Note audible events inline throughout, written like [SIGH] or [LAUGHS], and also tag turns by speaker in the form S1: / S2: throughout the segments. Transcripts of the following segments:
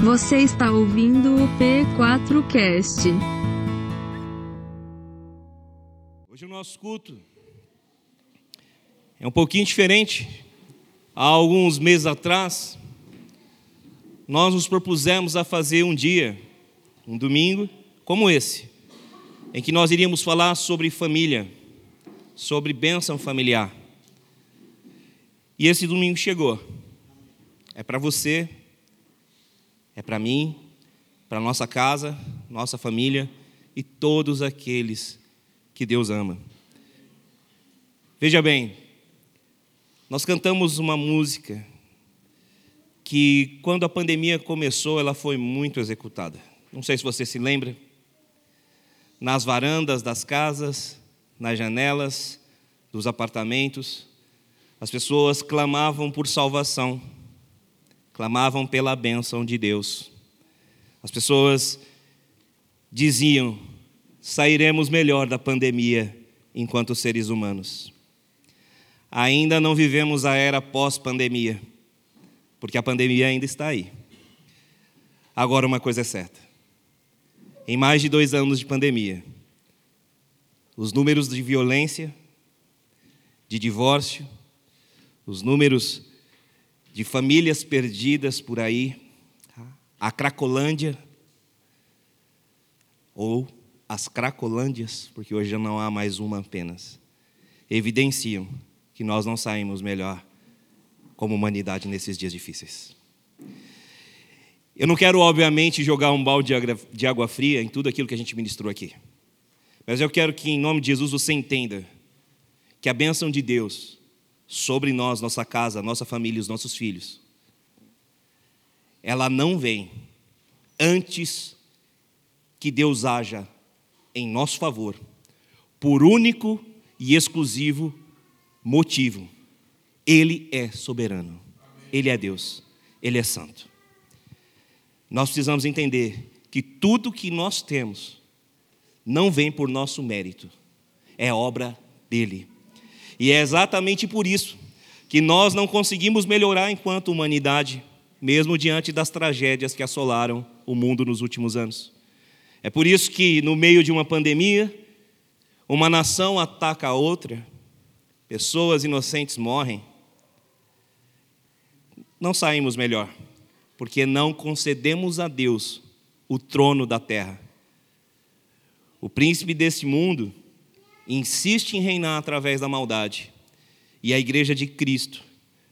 S1: Você está ouvindo o P4Cast.
S2: Hoje o nosso culto é um pouquinho diferente. Há alguns meses atrás, nós nos propusemos a fazer um dia, um domingo, como esse, em que nós iríamos falar sobre família, sobre bênção familiar. E esse domingo chegou. É para você, é para mim, para nossa casa, nossa família e todos aqueles que Deus ama. Veja bem, nós cantamos uma música que, quando a pandemia começou, ela foi muito executada. Não sei se você se lembra. Nas varandas das casas, nas janelas dos apartamentos, as pessoas clamavam por salvação, clamavam pela bênção de Deus. As pessoas diziam: sairemos melhor da pandemia enquanto seres humanos. Ainda não vivemos a era pós-pandemia, porque a pandemia ainda está aí. Agora, uma coisa é certa: em mais de dois anos de pandemia, os números de violência, de divórcio, os números de famílias perdidas por aí, a Cracolândia, ou as Cracolândias, porque hoje já não há mais uma apenas, evidenciam que nós não saímos melhor como humanidade nesses dias difíceis. Eu não quero, obviamente, jogar um balde de água fria em tudo aquilo que a gente ministrou aqui. Mas eu quero que, em nome de Jesus, você entenda que a bênção de Deus sobre nós, nossa casa, nossa família os nossos filhos, ela não vem antes que Deus haja em nosso favor, por único e exclusivo Motivo: Ele é soberano, Ele é Deus, Ele é santo. Nós precisamos entender que tudo que nós temos não vem por nosso mérito, é obra dele. E é exatamente por isso que nós não conseguimos melhorar enquanto humanidade, mesmo diante das tragédias que assolaram o mundo nos últimos anos. É por isso que, no meio de uma pandemia, uma nação ataca a outra, pessoas inocentes morrem, não saímos melhor, porque não concedemos a Deus o trono da terra. O príncipe desse mundo insiste em reinar através da maldade, e a igreja de Cristo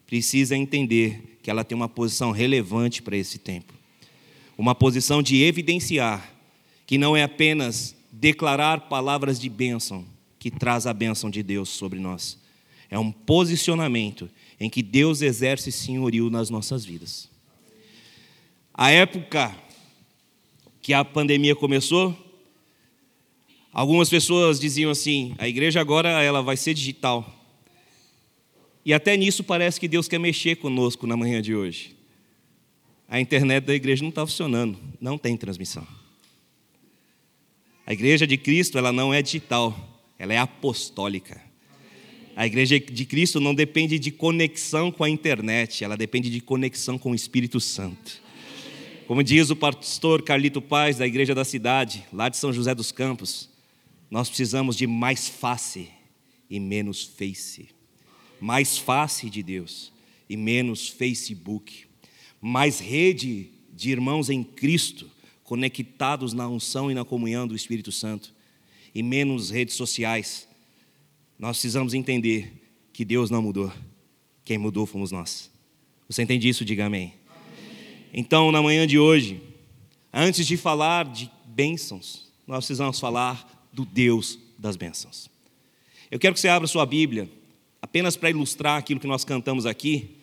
S2: precisa entender que ela tem uma posição relevante para esse tempo. Uma posição de evidenciar que não é apenas declarar palavras de bênção que traz a bênção de Deus sobre nós, é um posicionamento em que Deus exerce senhorio nas nossas vidas. A época que a pandemia começou, algumas pessoas diziam assim: a igreja agora ela vai ser digital. E até nisso parece que Deus quer mexer conosco na manhã de hoje. A internet da igreja não está funcionando, não tem transmissão. A igreja de Cristo ela não é digital, ela é apostólica. A igreja de Cristo não depende de conexão com a internet, ela depende de conexão com o Espírito Santo. Como diz o pastor Carlito Paz, da igreja da cidade, lá de São José dos Campos, nós precisamos de mais face e menos face. Mais face de Deus e menos Facebook. Mais rede de irmãos em Cristo, conectados na unção e na comunhão do Espírito Santo. E menos redes sociais nós precisamos entender que Deus não mudou. Quem mudou fomos nós. Você entende isso? Diga amém. Então, na manhã de hoje, antes de falar de bênçãos, nós precisamos falar do Deus das bênçãos. Eu quero que você abra sua Bíblia, apenas para ilustrar aquilo que nós cantamos aqui,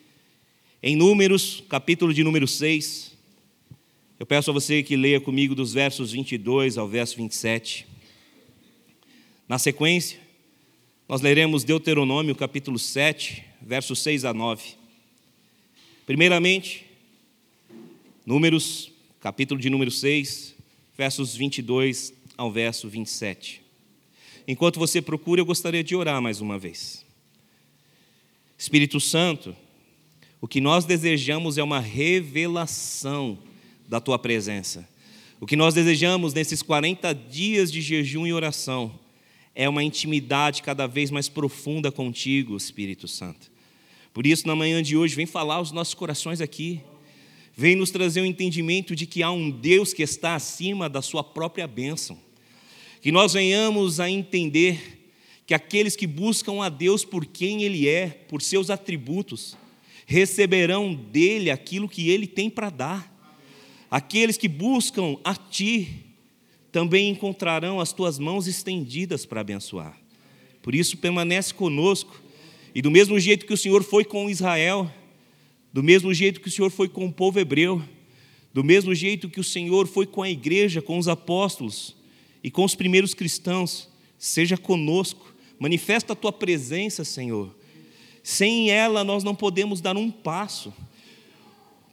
S2: em Números, capítulo de número 6. Eu peço a você que leia comigo dos versos 22 ao verso 27. Na sequência, nós leremos Deuteronômio capítulo 7, versos 6 a 9. Primeiramente, Números, capítulo de número 6, versos 22 ao verso 27. Enquanto você procura, eu gostaria de orar mais uma vez. Espírito Santo, o que nós desejamos é uma revelação da tua presença. O que nós desejamos nesses 40 dias de jejum e oração é uma intimidade cada vez mais profunda contigo, Espírito Santo. Por isso, na manhã de hoje, vem falar os nossos corações aqui. Vem nos trazer o um entendimento de que há um Deus que está acima da sua própria bênção. Que nós venhamos a entender que aqueles que buscam a Deus por quem Ele é, por seus atributos, receberão dele aquilo que Ele tem para dar. Aqueles que buscam a Ti também encontrarão as Tuas mãos estendidas para abençoar. Por isso, permanece conosco, e do mesmo jeito que o Senhor foi com Israel, do mesmo jeito que o Senhor foi com o povo hebreu, do mesmo jeito que o Senhor foi com a igreja, com os apóstolos e com os primeiros cristãos, seja conosco Manifesta a tua presença, Senhor. Sem ela nós não podemos dar um passo.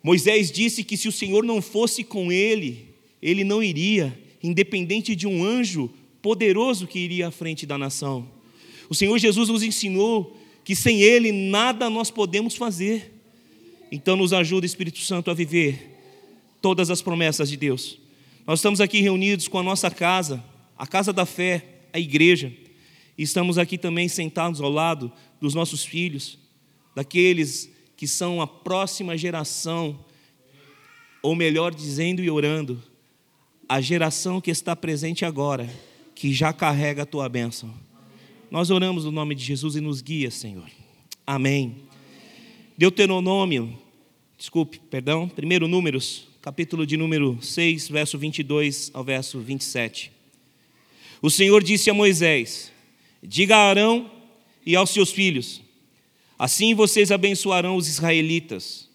S2: Moisés disse que se o Senhor não fosse com ele, ele não iria, independente de um anjo poderoso que iria à frente da nação. O Senhor Jesus nos ensinou que sem ele nada nós podemos fazer. Então nos ajuda, Espírito Santo, a viver todas as promessas de Deus. Nós estamos aqui reunidos com a nossa casa, a casa da fé, a igreja. E estamos aqui também sentados ao lado dos nossos filhos, daqueles que são a próxima geração, ou melhor dizendo e orando, a geração que está presente agora, que já carrega a tua bênção. Nós oramos no nome de Jesus e nos guia, Senhor. Amém. Deuteronômio, desculpe, perdão, primeiro Números, capítulo de número 6, verso 22 ao verso 27. O Senhor disse a Moisés: Diga a Arão e aos seus filhos: Assim vocês abençoarão os israelitas.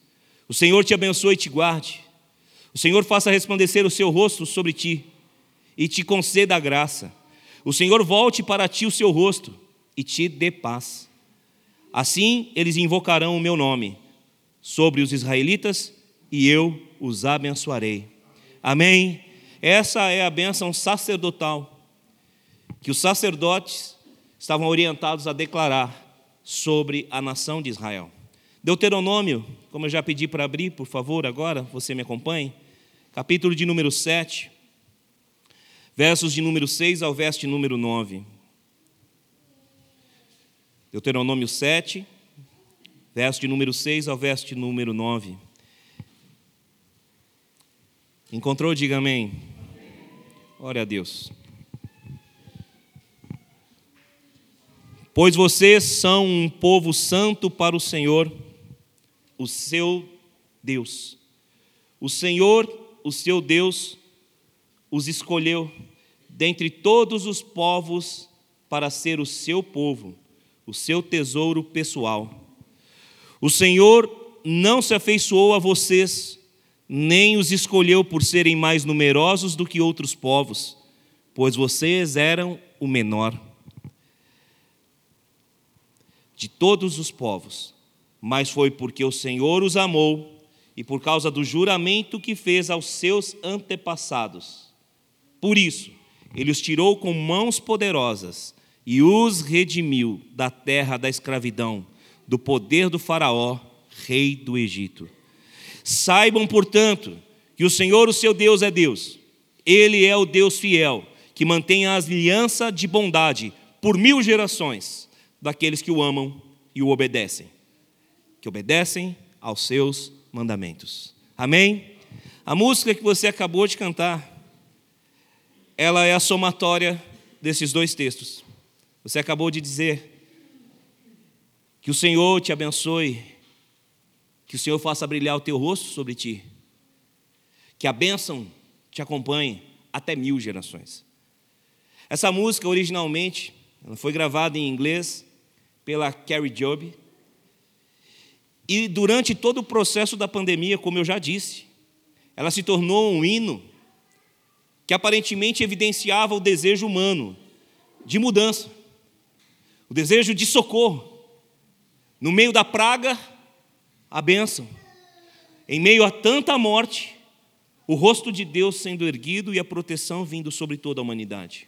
S2: O Senhor te abençoe e te guarde. O Senhor faça resplandecer o seu rosto sobre ti e te conceda a graça. O Senhor volte para ti o seu rosto e te dê paz. Assim eles invocarão o meu nome sobre os israelitas e eu os abençoarei. Amém. Essa é a bênção sacerdotal que os sacerdotes estavam orientados a declarar sobre a nação de Israel. Deuteronômio, como eu já pedi para abrir, por favor, agora você me acompanhe. Capítulo de número 7, versos de número 6 ao verso de número 9. Deuteronômio 7, verso de número 6 ao verso de número 9. Encontrou? Diga amém. Glória a Deus. Pois vocês são um povo santo para o Senhor, o seu Deus. O Senhor, o seu Deus, os escolheu dentre todos os povos para ser o seu povo, o seu tesouro pessoal. O Senhor não se afeiçoou a vocês, nem os escolheu por serem mais numerosos do que outros povos, pois vocês eram o menor de todos os povos, mas foi porque o Senhor os amou e por causa do juramento que fez aos seus antepassados. Por isso, ele os tirou com mãos poderosas e os redimiu da terra da escravidão, do poder do Faraó, rei do Egito. Saibam, portanto, que o Senhor, o seu Deus, é Deus. Ele é o Deus fiel, que mantém a aliança de bondade por mil gerações daqueles que o amam e o obedecem, que obedecem aos seus mandamentos. Amém? A música que você acabou de cantar, ela é a somatória desses dois textos. Você acabou de dizer que o Senhor te abençoe, que o Senhor faça brilhar o teu rosto sobre ti, que a bênção te acompanhe até mil gerações. Essa música originalmente ela foi gravada em inglês pela Carrie Job. E durante todo o processo da pandemia, como eu já disse, ela se tornou um hino que aparentemente evidenciava o desejo humano de mudança, o desejo de socorro. No meio da praga, a bênção. Em meio a tanta morte, o rosto de Deus sendo erguido e a proteção vindo sobre toda a humanidade.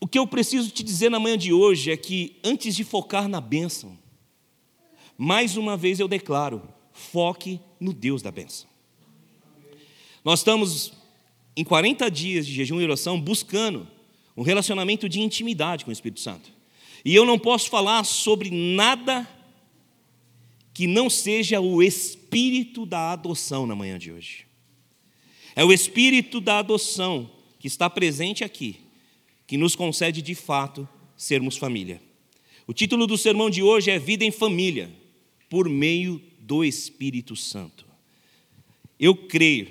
S2: O que eu preciso te dizer na manhã de hoje é que, antes de focar na bênção, mais uma vez eu declaro: foque no Deus da bênção. Nós estamos em 40 dias de jejum e oração buscando um relacionamento de intimidade com o Espírito Santo. E eu não posso falar sobre nada que não seja o espírito da adoção na manhã de hoje. É o espírito da adoção que está presente aqui, que nos concede de fato sermos família. O título do sermão de hoje é Vida em Família, por meio do Espírito Santo. Eu creio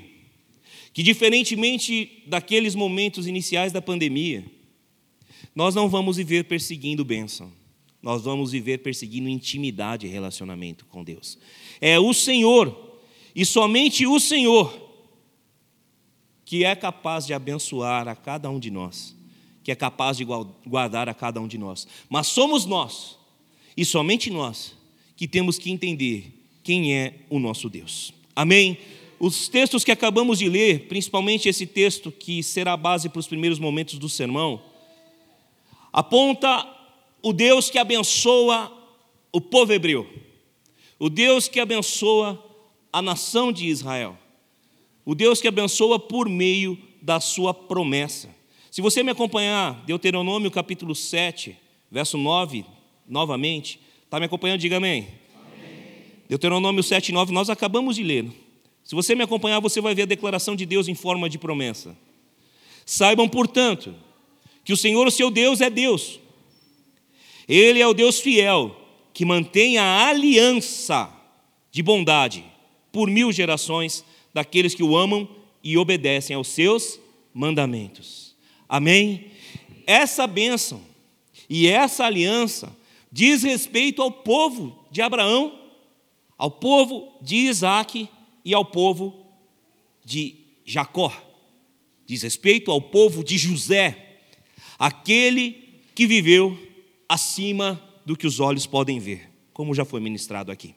S2: que, diferentemente daqueles momentos iniciais da pandemia, nós não vamos viver perseguindo bênção nós vamos viver perseguindo intimidade e relacionamento com Deus. É o Senhor, e somente o Senhor, que é capaz de abençoar a cada um de nós, que é capaz de guardar a cada um de nós. Mas somos nós, e somente nós, que temos que entender quem é o nosso Deus. Amém? Os textos que acabamos de ler, principalmente esse texto que será a base para os primeiros momentos do sermão, aponta o Deus que abençoa o povo hebreu, o Deus que abençoa a nação de Israel, o Deus que abençoa por meio da sua promessa. Se você me acompanhar, Deuteronômio capítulo 7, verso 9, novamente, está me acompanhando? Diga amém. amém. Deuteronômio 7, 9, nós acabamos de ler. Se você me acompanhar, você vai ver a declaração de Deus em forma de promessa. Saibam, portanto, que o Senhor, o seu Deus, é Deus ele é o Deus fiel, que mantém a aliança de bondade por mil gerações daqueles que o amam e obedecem aos seus mandamentos. Amém? Essa bênção e essa aliança diz respeito ao povo de Abraão, ao povo de Isaac e ao povo de Jacó. Diz respeito ao povo de José, aquele que viveu acima do que os olhos podem ver, como já foi ministrado aqui.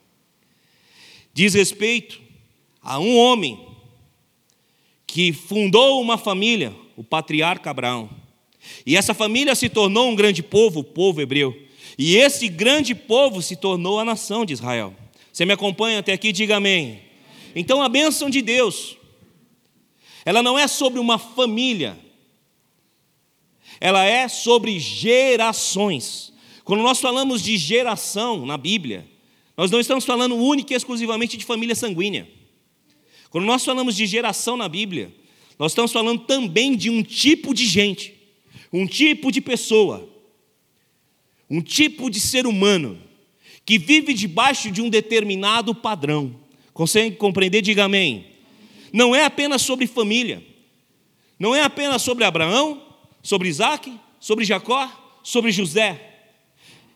S2: Diz respeito a um homem que fundou uma família, o patriarca Abraão. E essa família se tornou um grande povo, o povo hebreu. E esse grande povo se tornou a nação de Israel. Você me acompanha até aqui? Diga amém. Então a bênção de Deus, ela não é sobre uma família, ela é sobre gerações. Quando nós falamos de geração na Bíblia, nós não estamos falando única e exclusivamente de família sanguínea. Quando nós falamos de geração na Bíblia, nós estamos falando também de um tipo de gente, um tipo de pessoa, um tipo de ser humano que vive debaixo de um determinado padrão. Consegue compreender? Diga amém. Não é apenas sobre família, não é apenas sobre Abraão, sobre Isaac, sobre Jacó, sobre José.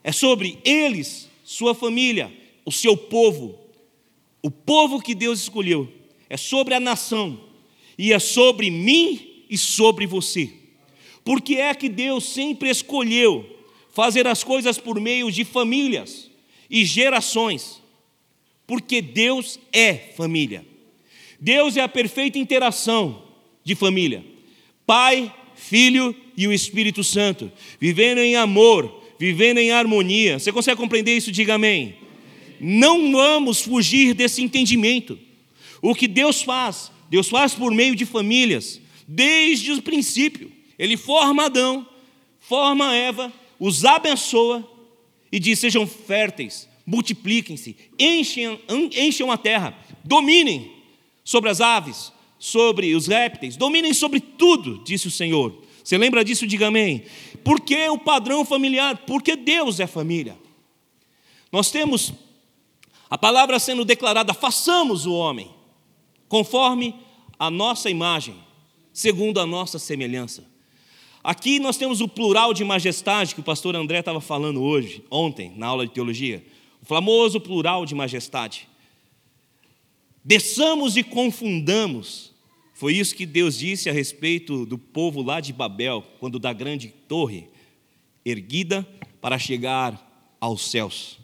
S2: É sobre eles, sua família, o seu povo, o povo que Deus escolheu. É sobre a nação e é sobre mim e sobre você. Porque é que Deus sempre escolheu fazer as coisas por meio de famílias e gerações. Porque Deus é família. Deus é a perfeita interação de família. Pai, Filho e o Espírito Santo, vivendo em amor, vivendo em harmonia. Você consegue compreender isso? Diga amém. Não vamos fugir desse entendimento. O que Deus faz, Deus faz por meio de famílias, desde o princípio. Ele forma Adão, forma Eva, os abençoa e diz: sejam férteis, multipliquem-se, enchem, enchem a terra, dominem sobre as aves, sobre os répteis, dominem sobre tudo, disse o Senhor. Você lembra disso? Diga amém. Por que o padrão familiar? Porque Deus é família. Nós temos a palavra sendo declarada: façamos o homem conforme a nossa imagem, segundo a nossa semelhança. Aqui nós temos o plural de majestade que o pastor André estava falando hoje, ontem, na aula de teologia. O famoso plural de majestade. Desçamos e confundamos foi isso que Deus disse a respeito do povo lá de Babel, quando da grande torre erguida para chegar aos céus.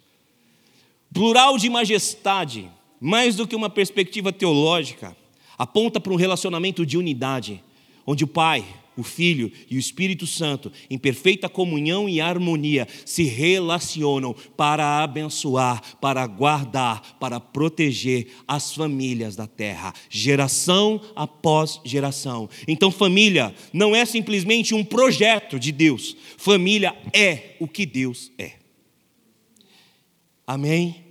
S2: Plural de majestade, mais do que uma perspectiva teológica, aponta para um relacionamento de unidade, onde o Pai, o Filho e o Espírito Santo, em perfeita comunhão e harmonia, se relacionam para abençoar, para guardar, para proteger as famílias da terra, geração após geração. Então, família não é simplesmente um projeto de Deus, família é o que Deus é. Amém?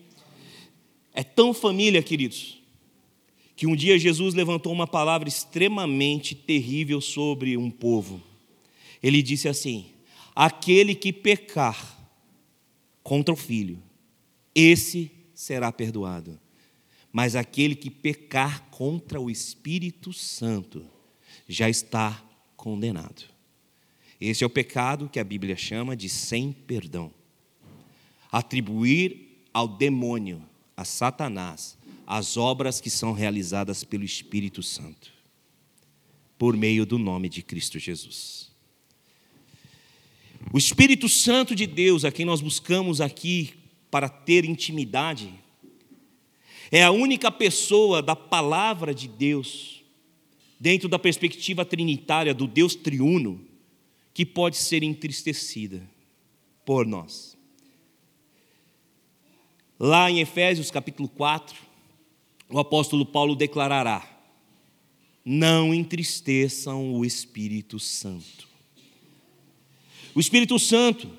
S2: É tão família, queridos, que um dia Jesus levantou uma palavra extremamente terrível sobre um povo. Ele disse assim: Aquele que pecar contra o filho, esse será perdoado. Mas aquele que pecar contra o Espírito Santo já está condenado. Esse é o pecado que a Bíblia chama de sem perdão. Atribuir ao demônio, a Satanás, as obras que são realizadas pelo Espírito Santo, por meio do nome de Cristo Jesus. O Espírito Santo de Deus, a quem nós buscamos aqui para ter intimidade, é a única pessoa da palavra de Deus, dentro da perspectiva trinitária do Deus triuno, que pode ser entristecida por nós. Lá em Efésios capítulo 4, o apóstolo Paulo declarará: Não entristeçam o Espírito Santo. O Espírito Santo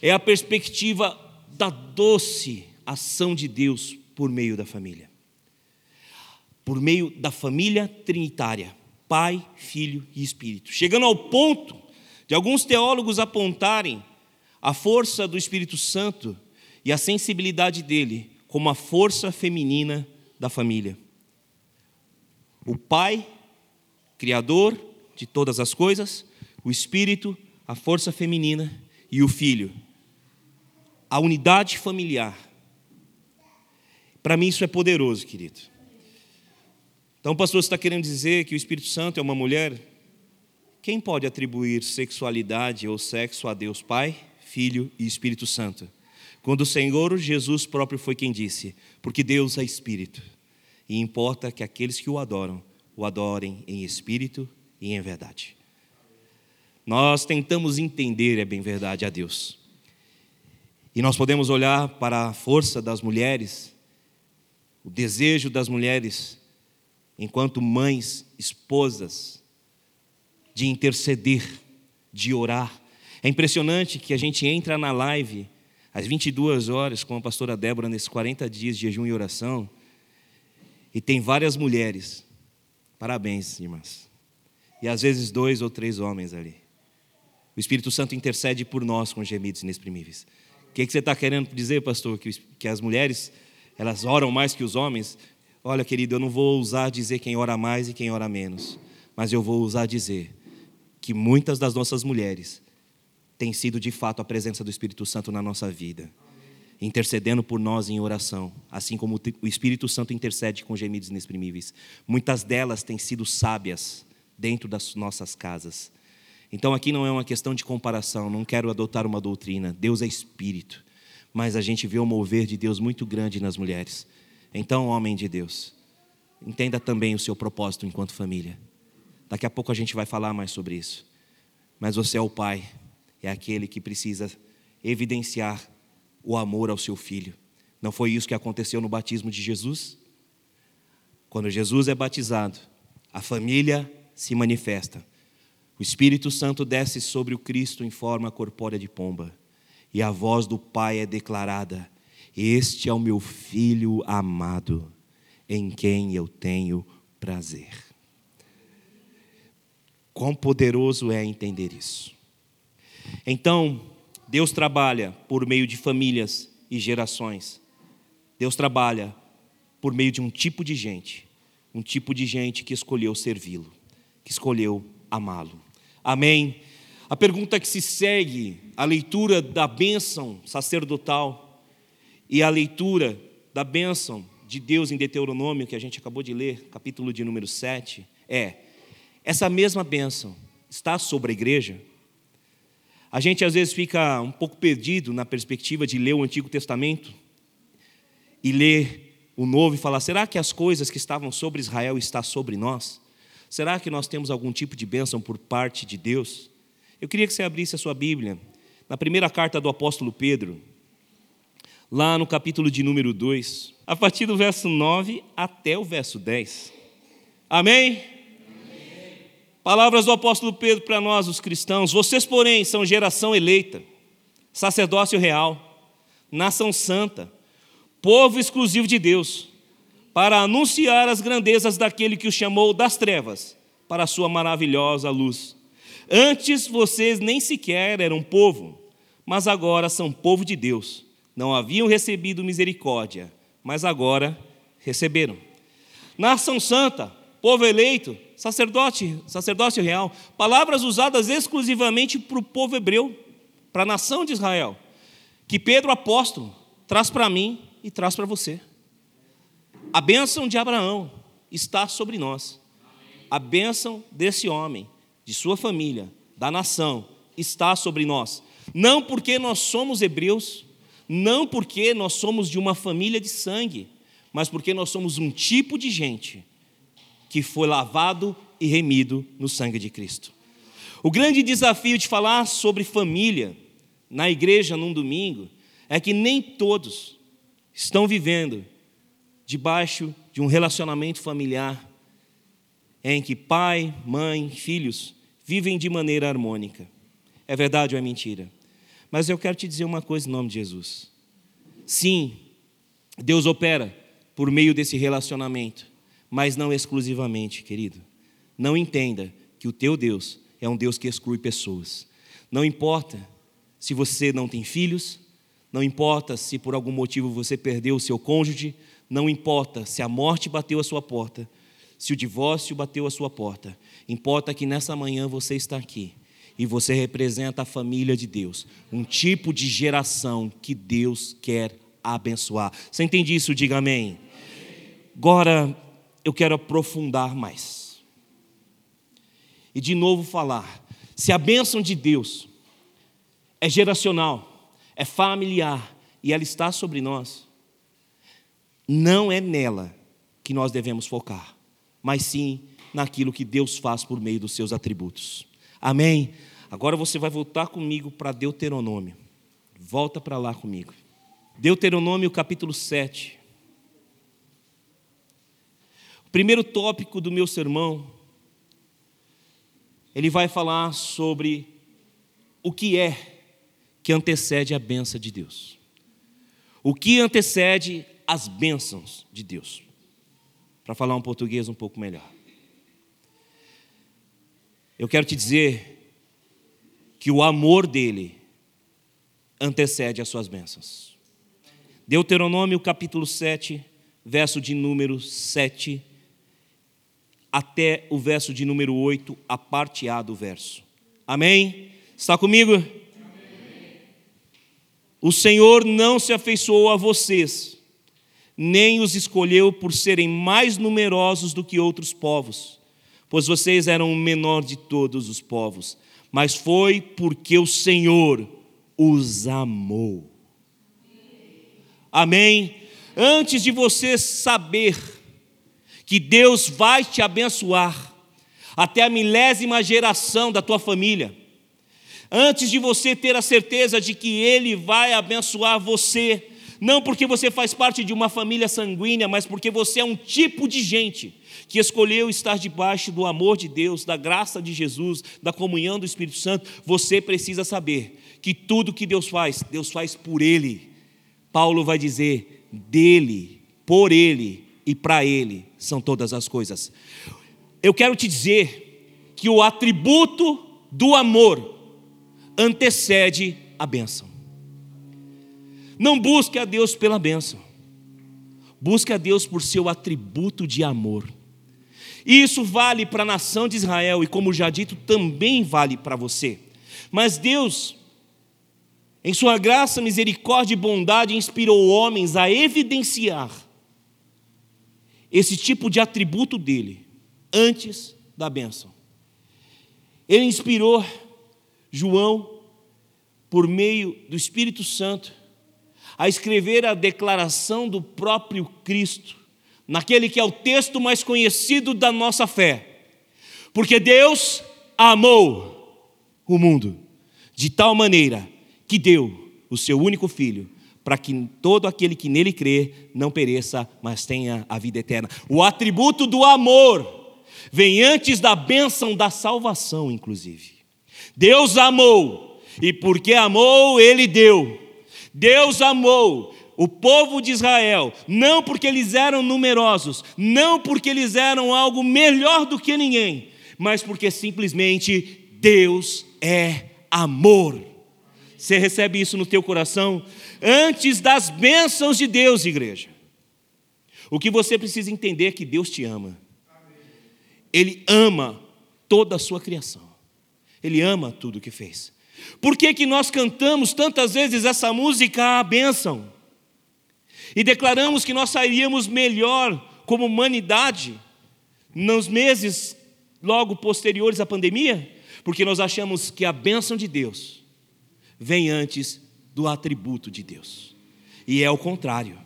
S2: é a perspectiva da doce ação de Deus por meio da família. Por meio da família trinitária, Pai, Filho e Espírito. Chegando ao ponto de alguns teólogos apontarem a força do Espírito Santo e a sensibilidade dele como a força feminina da família. O Pai, Criador de todas as coisas, o Espírito, a força feminina e o Filho. A unidade familiar. Para mim isso é poderoso, querido. Então, pastor, você está querendo dizer que o Espírito Santo é uma mulher? Quem pode atribuir sexualidade ou sexo a Deus Pai, Filho e Espírito Santo? Quando o Senhor Jesus próprio foi quem disse: Porque Deus é Espírito e importa que aqueles que o adoram o adorem em espírito e em verdade. Nós tentamos entender, é bem verdade, a Deus. E nós podemos olhar para a força das mulheres, o desejo das mulheres, enquanto mães, esposas, de interceder, de orar. É impressionante que a gente entra na live às 22 horas com a pastora Débora nesses 40 dias de jejum e oração e tem várias mulheres. Parabéns, irmãs. E às vezes dois ou três homens ali. O Espírito Santo intercede por nós com gemidos inexprimíveis. O que, que você está querendo dizer, pastor? Que, que as mulheres elas oram mais que os homens? Olha, querido, eu não vou usar dizer quem ora mais e quem ora menos, mas eu vou usar dizer que muitas das nossas mulheres têm sido de fato a presença do Espírito Santo na nossa vida intercedendo por nós em oração, assim como o Espírito Santo intercede com gemidos inexprimíveis. Muitas delas têm sido sábias dentro das nossas casas. Então aqui não é uma questão de comparação, não quero adotar uma doutrina. Deus é espírito, mas a gente vê o mover de Deus muito grande nas mulheres. Então, homem de Deus, entenda também o seu propósito enquanto família. Daqui a pouco a gente vai falar mais sobre isso. Mas você é o pai, é aquele que precisa evidenciar o amor ao seu filho. Não foi isso que aconteceu no batismo de Jesus? Quando Jesus é batizado, a família se manifesta. O Espírito Santo desce sobre o Cristo em forma corpórea de pomba, e a voz do Pai é declarada: Este é o meu filho amado, em quem eu tenho prazer. Quão poderoso é entender isso. Então, Deus trabalha por meio de famílias e gerações. Deus trabalha por meio de um tipo de gente, um tipo de gente que escolheu servi-lo, que escolheu amá-lo. Amém. A pergunta que se segue, a leitura da bênção sacerdotal e a leitura da bênção de Deus em Deuteronômio, que a gente acabou de ler, capítulo de número 7, é: essa mesma bênção está sobre a igreja? A gente às vezes fica um pouco perdido na perspectiva de ler o Antigo Testamento e ler o Novo e falar: será que as coisas que estavam sobre Israel estão sobre nós? Será que nós temos algum tipo de bênção por parte de Deus? Eu queria que você abrisse a sua Bíblia, na primeira carta do apóstolo Pedro, lá no capítulo de número 2, a partir do verso 9 até o verso 10. Amém? Palavras do apóstolo Pedro para nós, os cristãos: Vocês, porém, são geração eleita, sacerdócio real, nação santa, povo exclusivo de Deus, para anunciar as grandezas daquele que o chamou das trevas para a sua maravilhosa luz. Antes vocês nem sequer eram povo, mas agora são povo de Deus. Não haviam recebido misericórdia, mas agora receberam. Nação santa, povo eleito, sacerdote, sacerdócio real, palavras usadas exclusivamente para o povo hebreu, para a nação de Israel, que Pedro apóstolo traz para mim e traz para você. A bênção de Abraão está sobre nós. A bênção desse homem, de sua família, da nação, está sobre nós. Não porque nós somos hebreus, não porque nós somos de uma família de sangue, mas porque nós somos um tipo de gente que foi lavado e remido no sangue de Cristo. O grande desafio de falar sobre família na igreja num domingo é que nem todos estão vivendo debaixo de um relacionamento familiar em que pai, mãe, filhos vivem de maneira harmônica. É verdade ou é mentira? Mas eu quero te dizer uma coisa em nome de Jesus. Sim, Deus opera por meio desse relacionamento, mas não exclusivamente, querido. Não entenda que o teu Deus é um Deus que exclui pessoas. Não importa se você não tem filhos, não importa se por algum motivo você perdeu o seu cônjuge, não importa se a morte bateu a sua porta, se o divórcio bateu a sua porta, importa que nessa manhã você está aqui e você representa a família de Deus, um tipo de geração que Deus quer abençoar. Você entende isso? Diga amém. Agora eu quero aprofundar mais. E de novo falar: se a bênção de Deus é geracional, é familiar e ela está sobre nós, não é nela que nós devemos focar, mas sim naquilo que Deus faz por meio dos seus atributos. Amém? Agora você vai voltar comigo para Deuteronômio. Volta para lá comigo. Deuteronômio capítulo 7. Primeiro tópico do meu sermão, ele vai falar sobre o que é que antecede a benção de Deus. O que antecede as bênçãos de Deus. Para falar um português um pouco melhor. Eu quero te dizer que o amor dele antecede as suas bênçãos. Deuteronômio capítulo 7, verso de número 7 até o verso de número 8, a parte A do verso. Amém? Está comigo? Amém. O Senhor não se afeiçoou a vocês nem os escolheu por serem mais numerosos do que outros povos, pois vocês eram o menor de todos os povos, mas foi porque o Senhor os amou. Amém? Antes de você saber que Deus vai te abençoar, até a milésima geração da tua família, antes de você ter a certeza de que Ele vai abençoar você, não porque você faz parte de uma família sanguínea, mas porque você é um tipo de gente que escolheu estar debaixo do amor de Deus, da graça de Jesus, da comunhão do Espírito Santo. Você precisa saber que tudo que Deus faz, Deus faz por Ele. Paulo vai dizer: dele, por Ele e para Ele são todas as coisas. Eu quero te dizer que o atributo do amor antecede a bênção. Não busque a Deus pela bênção. Busque a Deus por seu atributo de amor. E isso vale para a nação de Israel e, como já dito, também vale para você. Mas Deus, em Sua graça, misericórdia e bondade, inspirou homens a evidenciar esse tipo de atributo dele antes da bênção. Ele inspirou João por meio do Espírito Santo a escrever a declaração do próprio Cristo, naquele que é o texto mais conhecido da nossa fé. Porque Deus amou o mundo de tal maneira que deu o seu único filho, para que todo aquele que nele crê não pereça, mas tenha a vida eterna. O atributo do amor vem antes da bênção da salvação, inclusive. Deus amou, e porque amou, ele deu. Deus amou o povo de Israel, não porque eles eram numerosos, não porque eles eram algo melhor do que ninguém, mas porque simplesmente Deus é amor. Você recebe isso no teu coração? Antes das bênçãos de Deus, igreja. O que você precisa entender é que Deus te ama. Ele ama toda a sua criação. Ele ama tudo o que fez. Por que, que nós cantamos tantas vezes essa música, a bênção? E declaramos que nós sairíamos melhor como humanidade nos meses logo posteriores à pandemia? Porque nós achamos que a bênção de Deus vem antes do atributo de Deus. E é o contrário.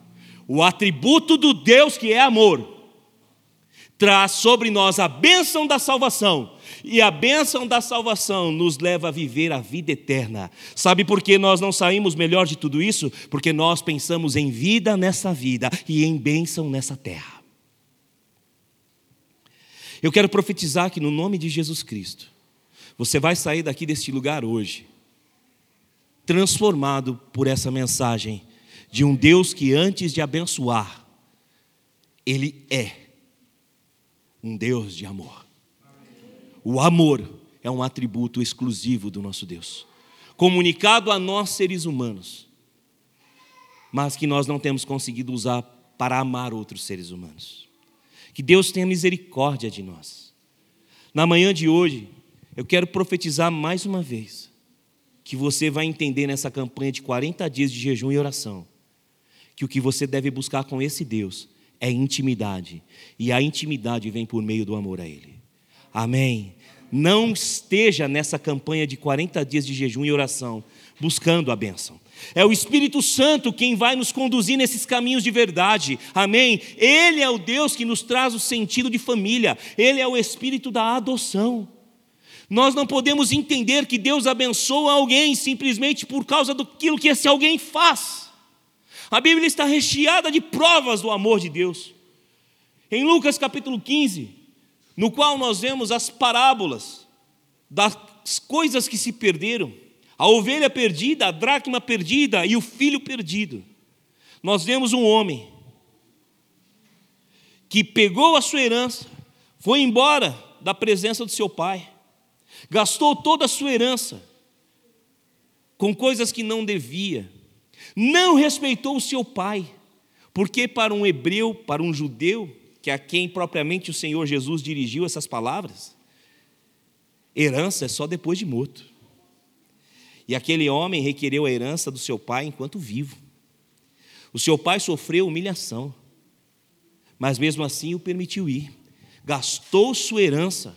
S2: O atributo do Deus que é amor traz sobre nós a bênção da salvação, e a bênção da salvação nos leva a viver a vida eterna. Sabe por que nós não saímos melhor de tudo isso? Porque nós pensamos em vida nessa vida e em bênção nessa terra. Eu quero profetizar que no nome de Jesus Cristo, você vai sair daqui deste lugar hoje, transformado por essa mensagem de um Deus que antes de abençoar, Ele é um Deus de amor. O amor é um atributo exclusivo do nosso Deus, comunicado a nós seres humanos, mas que nós não temos conseguido usar para amar outros seres humanos. Que Deus tenha misericórdia de nós. Na manhã de hoje, eu quero profetizar mais uma vez que você vai entender nessa campanha de 40 dias de jejum e oração que o que você deve buscar com esse Deus é intimidade, e a intimidade vem por meio do amor a Ele. Amém não esteja nessa campanha de 40 dias de jejum e oração, buscando a bênção. É o Espírito Santo quem vai nos conduzir nesses caminhos de verdade, amém? Ele é o Deus que nos traz o sentido de família, ele é o Espírito da adoção. Nós não podemos entender que Deus abençoa alguém simplesmente por causa daquilo que esse alguém faz. A Bíblia está recheada de provas do amor de Deus. Em Lucas capítulo 15, no qual nós vemos as parábolas das coisas que se perderam, a ovelha perdida, a dracma perdida e o filho perdido. Nós vemos um homem que pegou a sua herança, foi embora da presença do seu pai, gastou toda a sua herança com coisas que não devia, não respeitou o seu pai, porque para um hebreu, para um judeu, que a quem propriamente o Senhor Jesus dirigiu essas palavras, herança é só depois de morto. E aquele homem requereu a herança do seu pai enquanto vivo. O seu pai sofreu humilhação, mas mesmo assim o permitiu ir. Gastou sua herança,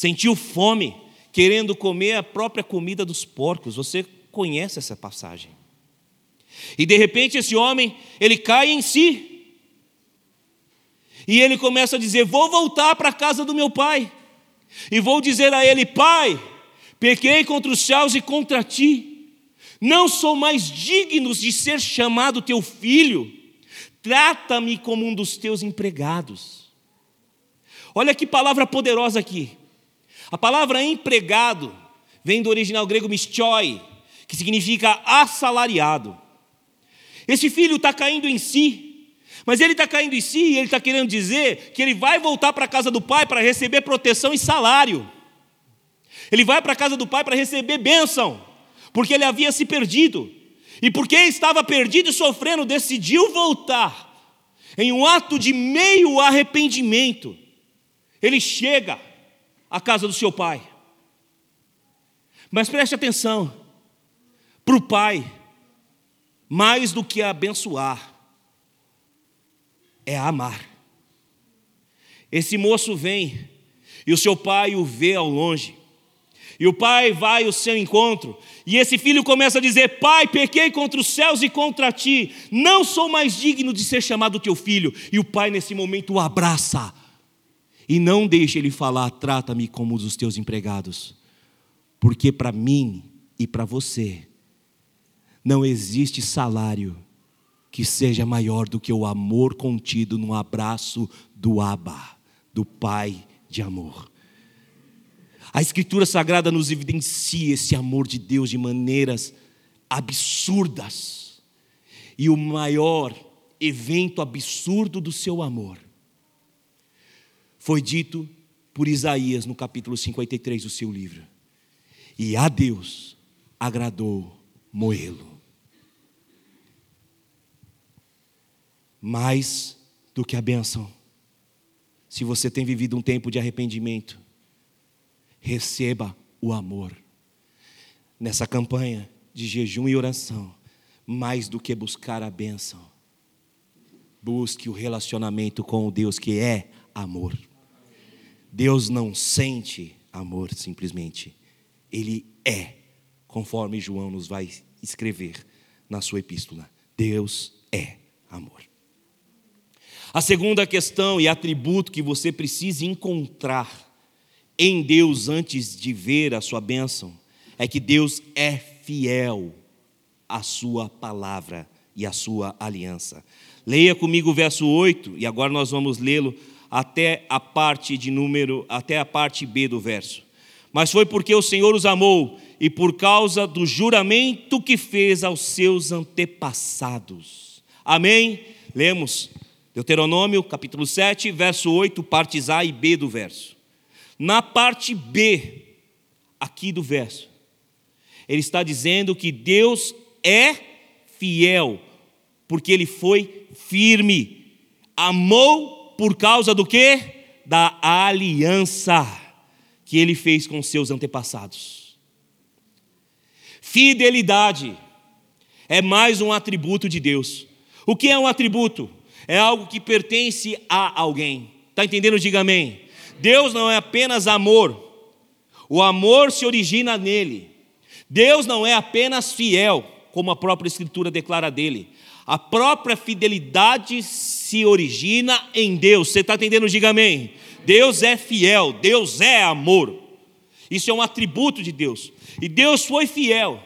S2: sentiu fome, querendo comer a própria comida dos porcos. Você conhece essa passagem. E de repente esse homem, ele cai em si. E ele começa a dizer: Vou voltar para a casa do meu pai. E vou dizer a ele: Pai, pequei contra os céus e contra ti. Não sou mais digno de ser chamado teu filho. Trata-me como um dos teus empregados. Olha que palavra poderosa aqui. A palavra empregado vem do original grego mistioi, que significa assalariado. Esse filho está caindo em si, mas ele está caindo em si e ele está querendo dizer que ele vai voltar para a casa do pai para receber proteção e salário. Ele vai para a casa do pai para receber bênção, porque ele havia se perdido. E porque estava perdido e sofrendo, decidiu voltar. Em um ato de meio arrependimento, ele chega à casa do seu pai. Mas preste atenção: para o pai, mais do que abençoar, é amar. Esse moço vem e o seu pai o vê ao longe. E o pai vai ao seu encontro, e esse filho começa a dizer: Pai, pequei contra os céus e contra ti, não sou mais digno de ser chamado teu filho. E o pai, nesse momento, o abraça E não deixe ele falar: trata-me como um dos teus empregados. Porque para mim e para você, não existe salário que seja maior do que o amor contido no abraço do Abba, do Pai de amor. A Escritura Sagrada nos evidencia esse amor de Deus de maneiras absurdas. E o maior evento absurdo do seu amor foi dito por Isaías no capítulo 53 do seu livro. E a Deus agradou moê-lo. Mais do que a bênção. Se você tem vivido um tempo de arrependimento, receba o amor. Nessa campanha de jejum e oração, mais do que buscar a bênção, busque o relacionamento com o Deus que é amor. Deus não sente amor simplesmente, Ele é, conforme João nos vai escrever na sua epístola. Deus é amor. A segunda questão e atributo que você precisa encontrar em Deus antes de ver a sua bênção é que Deus é fiel à sua palavra e à sua aliança. Leia comigo o verso 8 e agora nós vamos lê-lo até a parte de número, até a parte B do verso. Mas foi porque o Senhor os amou e por causa do juramento que fez aos seus antepassados. Amém? Lemos Deuteronômio, capítulo 7, verso 8, partes A e B do verso. Na parte B, aqui do verso, ele está dizendo que Deus é fiel, porque ele foi firme, amou por causa do que? Da aliança que ele fez com seus antepassados. Fidelidade é mais um atributo de Deus. O que é um atributo? É algo que pertence a alguém. Está entendendo? Diga amém. Deus não é apenas amor, o amor se origina nele. Deus não é apenas fiel, como a própria Escritura declara dele. A própria fidelidade se origina em Deus. Você está entendendo? Diga amém. Deus é fiel, Deus é amor. Isso é um atributo de Deus. E Deus foi fiel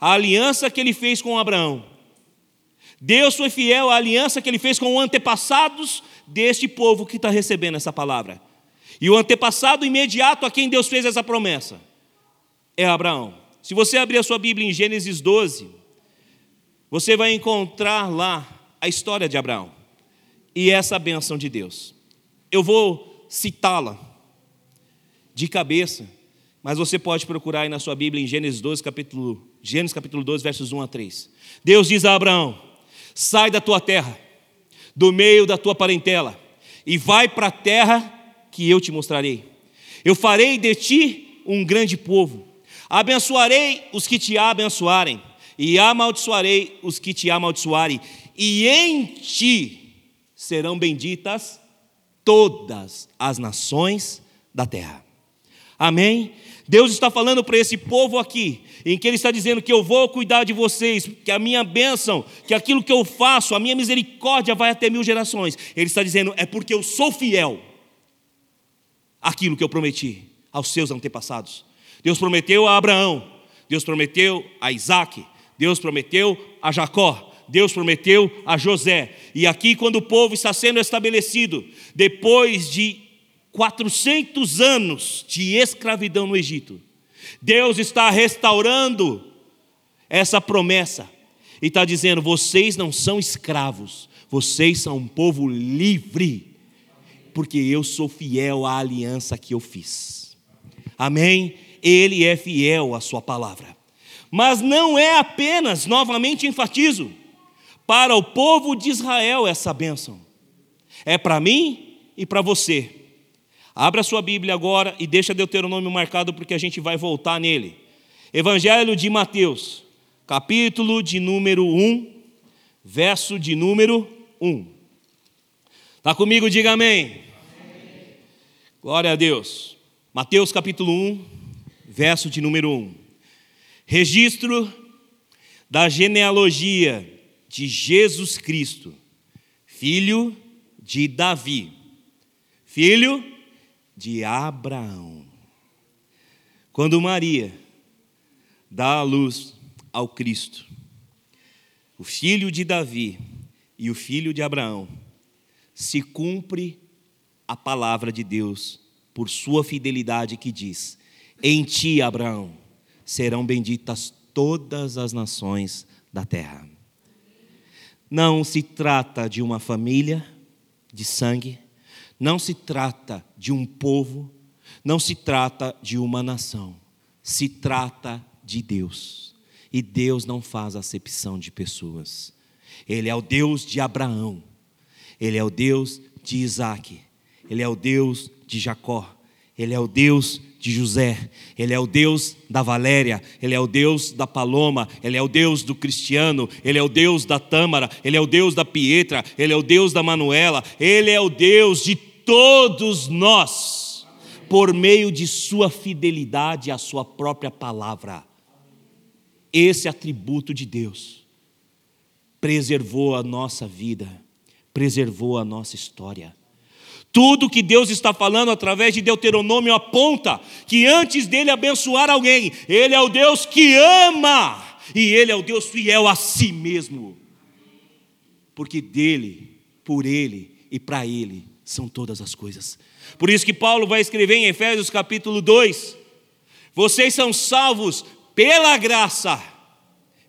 S2: à aliança que ele fez com Abraão. Deus foi fiel à aliança que ele fez com os antepassados deste povo que está recebendo essa palavra. E o antepassado imediato a quem Deus fez essa promessa é Abraão. Se você abrir a sua Bíblia em Gênesis 12, você vai encontrar lá a história de Abraão e essa benção de Deus. Eu vou citá-la de cabeça, mas você pode procurar aí na sua Bíblia em Gênesis 12, capítulo, Gênesis capítulo 12, versos 1 a 3. Deus diz a Abraão: sai da tua terra, do meio da tua parentela, e vai para a terra que eu te mostrarei. Eu farei de ti um grande povo, abençoarei os que te abençoarem, e amaldiçoarei os que te amaldiçoarem, e em ti serão benditas todas as nações da terra. Amém? Deus está falando para esse povo aqui, em que Ele está dizendo que eu vou cuidar de vocês, que a minha bênção, que aquilo que eu faço, a minha misericórdia vai até mil gerações. Ele está dizendo, é porque eu sou fiel àquilo que eu prometi aos seus antepassados. Deus prometeu a Abraão, Deus prometeu a Isaac, Deus prometeu a Jacó, Deus prometeu a José. E aqui, quando o povo está sendo estabelecido, depois de 400 anos de escravidão no Egito, Deus está restaurando essa promessa e está dizendo: vocês não são escravos, vocês são um povo livre, porque eu sou fiel à aliança que eu fiz. Amém? Ele é fiel à Sua palavra. Mas não é apenas, novamente enfatizo, para o povo de Israel essa bênção. É para mim e para você. Abra sua Bíblia agora e deixa Deuteronômio marcado porque a gente vai voltar nele. Evangelho de Mateus, capítulo de número 1, verso de número 1. Está comigo? Diga amém. amém. Glória a Deus. Mateus capítulo 1, verso de número 1. Registro da genealogia de Jesus Cristo, filho de Davi, filho de Abraão. Quando Maria dá a luz ao Cristo, o filho de Davi e o filho de Abraão, se cumpre a palavra de Deus por sua fidelidade que diz: Em ti, Abraão, serão benditas todas as nações da terra. Não se trata de uma família de sangue, não se trata de um povo, não se trata de uma nação, se trata de Deus. E Deus não faz acepção de pessoas. Ele é o Deus de Abraão, ele é o Deus de Isaac, ele é o Deus de Jacó, ele é o Deus de José, Ele é o Deus da Valéria, Ele é o Deus da Paloma, Ele é o Deus do Cristiano, Ele é o Deus da Tâmara, Ele é o Deus da Pietra, Ele é o Deus da Manuela, Ele é o Deus de todos nós, por meio de Sua fidelidade à Sua própria palavra. Esse atributo de Deus preservou a nossa vida, preservou a nossa história. Tudo que Deus está falando através de Deuteronômio aponta que antes dele abençoar alguém, ele é o Deus que ama e ele é o Deus fiel a si mesmo. Porque dele, por ele e para ele são todas as coisas. Por isso que Paulo vai escrever em Efésios capítulo 2: Vocês são salvos pela graça,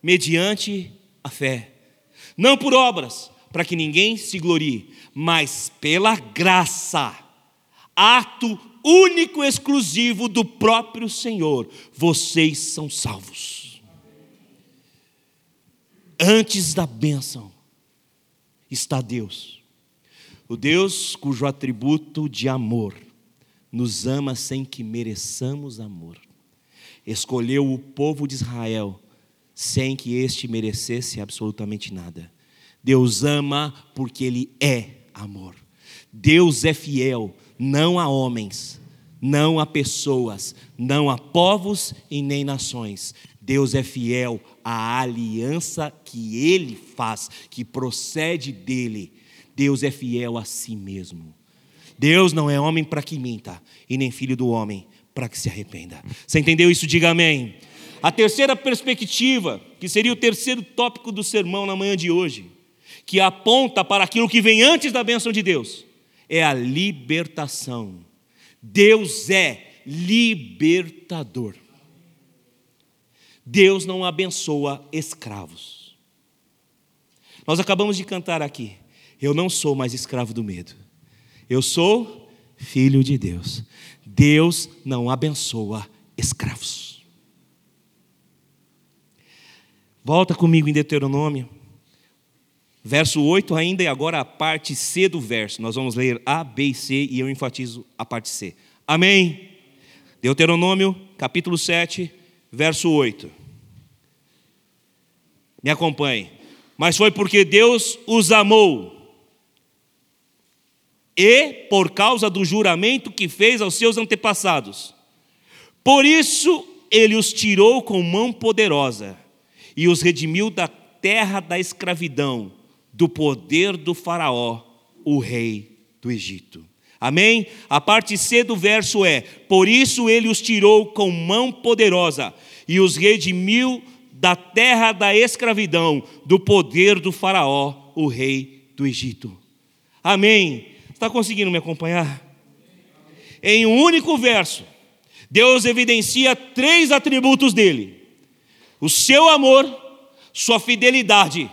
S2: mediante a fé, não por obras, para que ninguém se glorie mas pela graça, ato único e exclusivo do próprio Senhor, vocês são salvos. Antes da bênção está Deus, o Deus cujo atributo de amor nos ama sem que mereçamos amor. Escolheu o povo de Israel sem que este merecesse absolutamente nada. Deus ama porque Ele é amor. Deus é fiel, não a homens, não a pessoas, não a povos e nem nações. Deus é fiel à aliança que ele faz, que procede dele. Deus é fiel a si mesmo. Deus não é homem para que minta, e nem filho do homem para que se arrependa. Você entendeu isso? Diga amém. A terceira perspectiva, que seria o terceiro tópico do sermão na manhã de hoje, que aponta para aquilo que vem antes da bênção de Deus, é a libertação. Deus é libertador. Deus não abençoa escravos. Nós acabamos de cantar aqui. Eu não sou mais escravo do medo. Eu sou filho de Deus. Deus não abençoa escravos. Volta comigo em Deuteronômio Verso 8 ainda e agora a parte C do verso. Nós vamos ler A, B e C e eu enfatizo a parte C. Amém? Deuteronômio, capítulo 7, verso 8. Me acompanhe. Mas foi porque Deus os amou. E por causa do juramento que fez aos seus antepassados. Por isso ele os tirou com mão poderosa e os redimiu da terra da escravidão do poder do Faraó, o rei do Egito. Amém? A parte C do verso é: Por isso ele os tirou com mão poderosa e os redimiu da terra da escravidão, do poder do Faraó, o rei do Egito. Amém? Está conseguindo me acompanhar? Em um único verso, Deus evidencia três atributos dele: o seu amor, sua fidelidade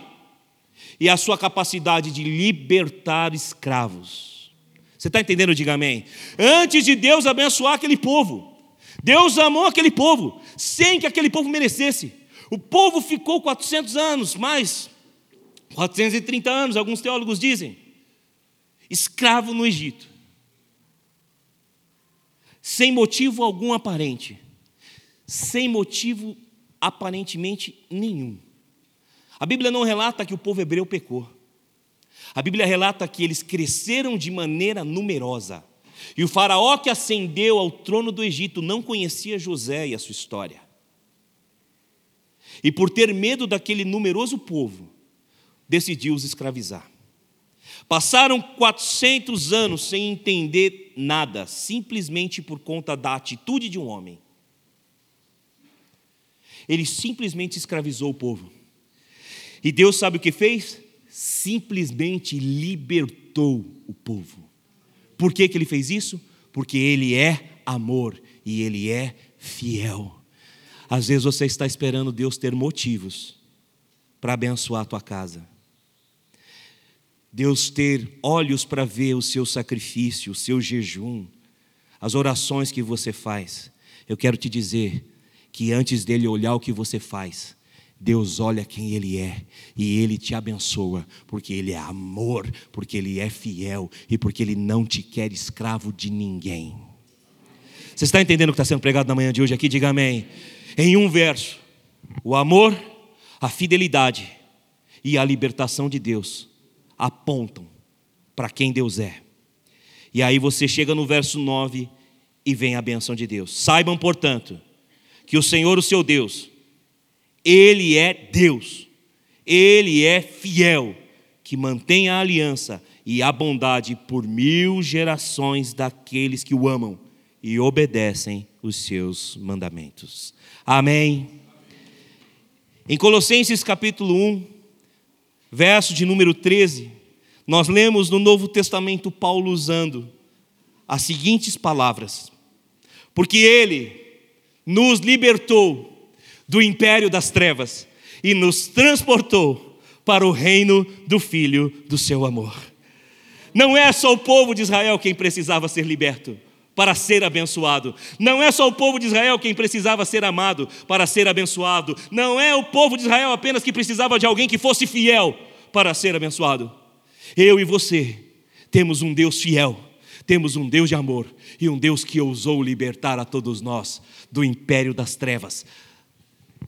S2: e a sua capacidade de libertar escravos. Você está entendendo? Diga amém. Antes de Deus abençoar aquele povo, Deus amou aquele povo, sem que aquele povo merecesse. O povo ficou 400 anos, mais 430 anos, alguns teólogos dizem, escravo no Egito, sem motivo algum aparente, sem motivo aparentemente nenhum. A Bíblia não relata que o povo hebreu pecou. A Bíblia relata que eles cresceram de maneira numerosa. E o faraó que ascendeu ao trono do Egito não conhecia José e a sua história. E por ter medo daquele numeroso povo, decidiu os escravizar. Passaram 400 anos sem entender nada, simplesmente por conta da atitude de um homem. Ele simplesmente escravizou o povo. E Deus sabe o que fez? Simplesmente libertou o povo. Por que, que ele fez isso? Porque ele é amor e ele é fiel. Às vezes você está esperando Deus ter motivos para abençoar a tua casa. Deus ter olhos para ver o seu sacrifício, o seu jejum, as orações que você faz. Eu quero te dizer que antes dele olhar o que você faz, Deus olha quem Ele é e Ele te abençoa, porque Ele é amor, porque Ele é fiel e porque Ele não te quer escravo de ninguém. Você está entendendo o que está sendo pregado na manhã de hoje aqui? Diga amém. Em um verso, o amor, a fidelidade e a libertação de Deus apontam para quem Deus é. E aí você chega no verso 9 e vem a benção de Deus. Saibam, portanto, que o Senhor, o seu Deus, Ele é Deus, Ele é fiel, que mantém a aliança e a bondade por mil gerações daqueles que o amam e obedecem os seus mandamentos. Amém. Em Colossenses capítulo 1, verso de número 13, nós lemos no Novo Testamento Paulo usando as seguintes palavras: Porque Ele nos libertou do império das trevas e nos transportou para o reino do Filho do seu amor. Não é só o povo de Israel quem precisava ser liberto para ser abençoado. Não é só o povo de Israel quem precisava ser amado para ser abençoado. Não é o povo de Israel apenas que precisava de alguém que fosse fiel para ser abençoado. Eu e você temos um Deus fiel, temos um Deus de amor e um Deus que ousou libertar a todos nós do império das trevas,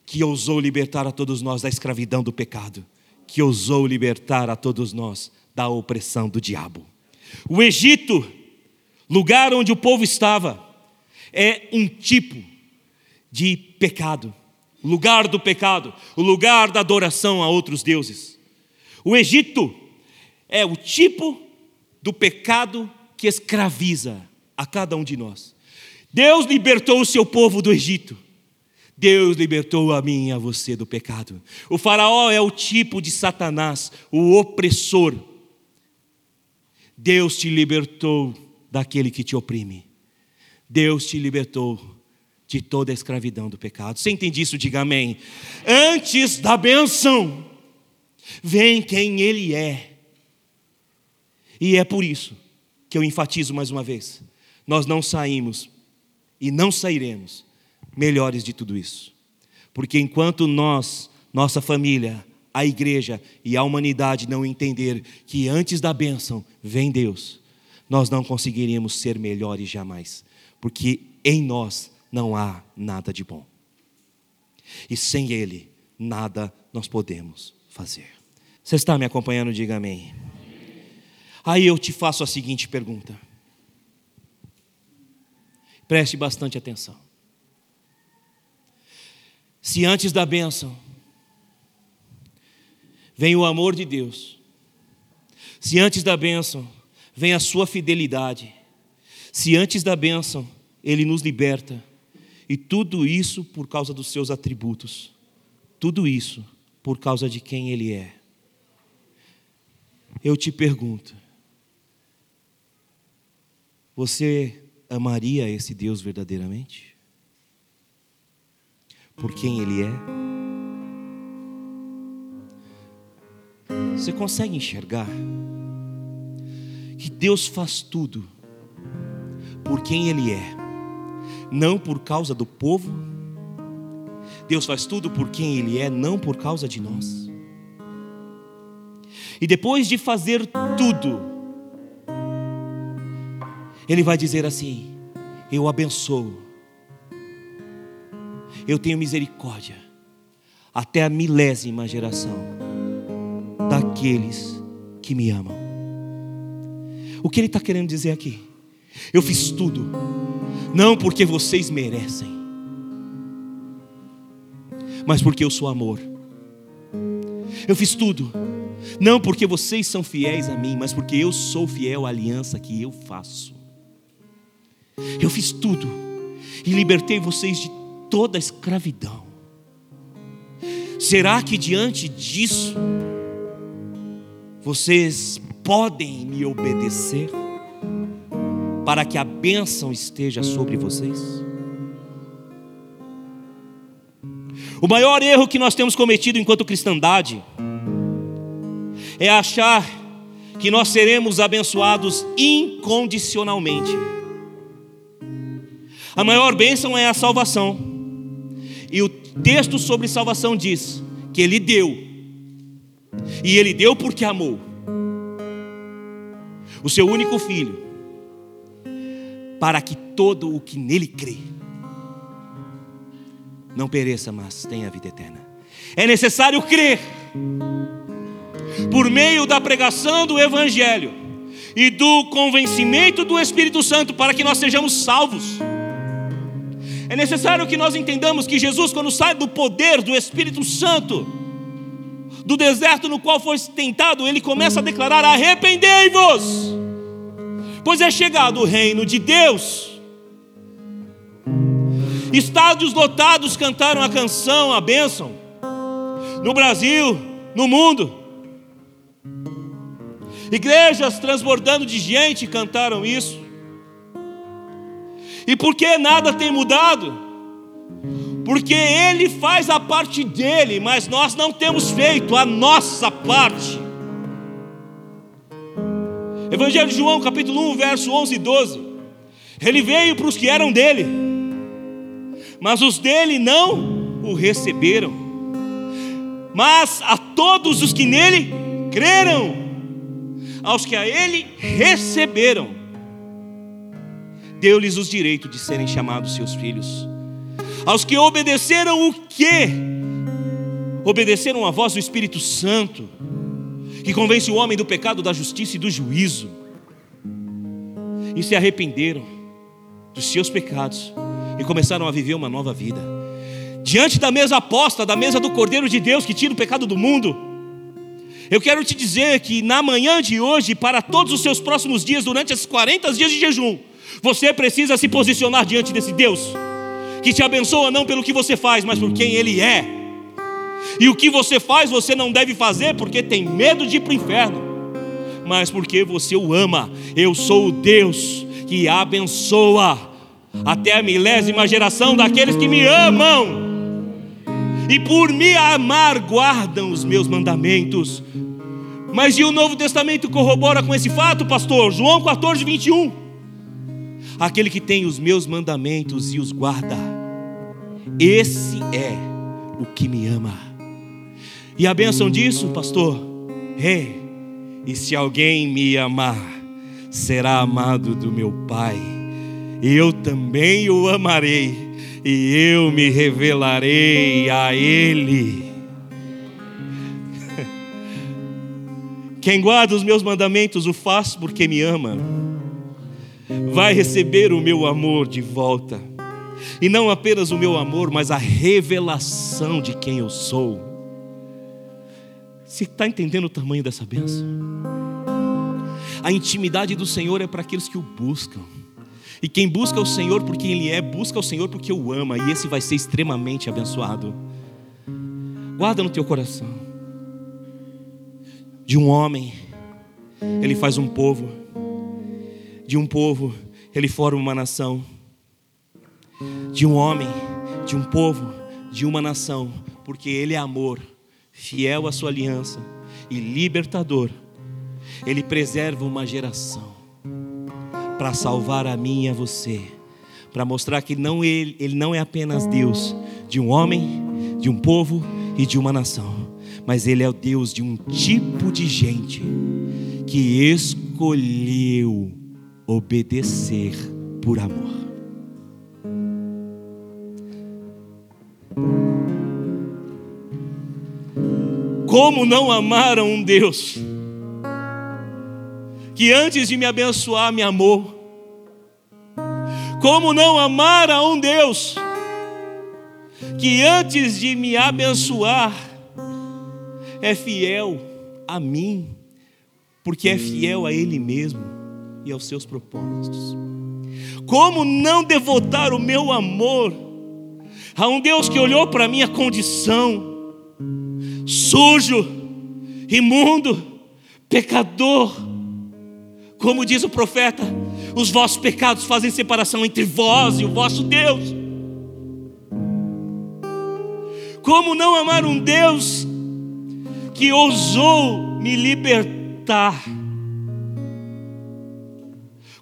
S2: que ousou libertar a todos nós da escravidão do pecado, que ousou libertar a todos nós da opressão do diabo. O Egito, lugar onde o povo estava, é um tipo de pecado, lugar do pecado, o lugar da adoração a outros deuses. O Egito é o tipo do pecado que escraviza a cada um de nós. Deus libertou o seu povo do Egito. Deus libertou a mim e a você do pecado. O Faraó é o tipo de Satanás, o opressor. Deus te libertou daquele que te oprime. Deus te libertou de toda a escravidão do pecado. Você entende isso? Diga amém. Antes da benção, vem quem Ele é. E é por isso que eu enfatizo mais uma vez: nós não saímos e não sairemos melhores de tudo isso. Porque enquanto nós, nossa família, a igreja e a humanidade não entender que antes da bênção vem Deus, nós não conseguiríamos ser melhores jamais, porque em nós não há nada de bom. E sem Ele, nada nós podemos fazer. Você está me acompanhando? Diga amém. Aí eu te faço a seguinte pergunta. Preste bastante atenção. Se antes da bênção vem o amor de Deus, se antes da bênção vem a sua fidelidade, se antes da bênção Ele nos liberta, e tudo isso por causa dos seus atributos, tudo isso por causa de quem Ele é. Eu te pergunto, você amaria esse Deus verdadeiramente? Por quem Ele é? Você consegue enxergar que Deus faz tudo por quem Ele é, não por causa do povo? Deus faz tudo por quem Ele é, não por causa de nós. E depois de fazer tudo, ele vai dizer assim: Eu abençoo, eu tenho misericórdia, até a milésima geração daqueles que me amam. O que ele está querendo dizer aqui? Eu fiz tudo, não porque vocês merecem, mas porque eu sou amor. Eu fiz tudo, Não porque vocês são fiéis a mim, mas porque eu sou fiel à aliança que eu faço. Eu fiz tudo e libertei vocês de toda a escravidão. Será que diante disso vocês podem me obedecer para que a bênção esteja sobre vocês? O maior erro que nós temos cometido enquanto cristandade é achar que nós seremos abençoados incondicionalmente. A maior bênção é a salvação. E o texto sobre salvação diz que ele deu. E ele deu porque amou. O seu único filho, para que todo o que nele crê não pereça, mas tenha vida eterna. É necessário crer por meio da pregação do Evangelho e do convencimento do Espírito Santo para que nós sejamos salvos. É necessário que nós entendamos que Jesus, quando sai do poder do Espírito Santo, do deserto no qual foi tentado, ele começa a declarar: arrependei-vos, pois é chegado o reino de Deus. Estádios lotados cantaram a canção, a bênção, no Brasil, no mundo. Igrejas transbordando de gente cantaram isso. E por que nada tem mudado? Porque Ele faz a parte dele, mas nós não temos feito a nossa parte. Evangelho de João, capítulo 1, verso 11 e 12. Ele veio para os que eram dele, mas os dele não o receberam. Mas a todos os que nele creram, aos que a ele receberam, deu-lhes os direitos de serem chamados seus filhos. Aos que obedeceram o quê? Obedeceram a voz do Espírito Santo, que convence o homem do pecado, da justiça e do juízo, e se arrependeram dos seus pecados e começaram a viver uma nova vida. Diante da mesa aposta, da mesa do Cordeiro de Deus que tira o pecado do mundo, eu quero te dizer que na manhã de hoje, para todos os seus próximos dias, durante esses 40 dias de jejum, você precisa se posicionar diante desse Deus, que te abençoa não pelo que você faz, mas por quem Ele é. E o que você faz, você não deve fazer porque tem medo de ir para o inferno, mas porque você o ama. Eu sou o Deus que abençoa até a milésima geração daqueles que me amam e por me amar guardam os meus mandamentos. Mas e o Novo Testamento corrobora com esse fato, pastor? João 14, 21. Aquele que tem os meus mandamentos e os guarda, esse é o que me ama. E a bênção disso, pastor, é: e se alguém me amar, será amado do meu Pai, eu também o amarei e eu me revelarei a Ele. [LAUGHS] Quem guarda os meus mandamentos o faz porque me ama, vai receber o meu amor de volta, e não apenas o meu amor, mas a revelação de quem eu sou. Você está entendendo o tamanho dessa bênção? A intimidade do Senhor é para aqueles que o buscam. E quem busca o Senhor por quem Ele é, busca o Senhor porque o ama, e esse vai ser extremamente abençoado. Guarda no teu coração. De um homem, ele faz um povo. De um povo, ele forma uma nação. De um homem, de um povo, de uma nação, porque ele é amor, fiel à sua aliança e libertador. Ele preserva uma geração para salvar a mim e a você, para mostrar que não ele, ele não é apenas Deus de um homem, de um povo e de uma nação, mas ele é o Deus de um tipo de gente que escolheu obedecer por amor. Como não amar a um Deus que antes de me abençoar me amou. Como não amar a um Deus que antes de me abençoar é fiel a mim, porque é fiel a Ele mesmo e aos seus propósitos. Como não devotar o meu amor a um Deus que olhou para minha condição, sujo, imundo, pecador, como diz o profeta, os vossos pecados fazem separação entre vós e o vosso Deus. Como não amar um Deus que ousou me libertar?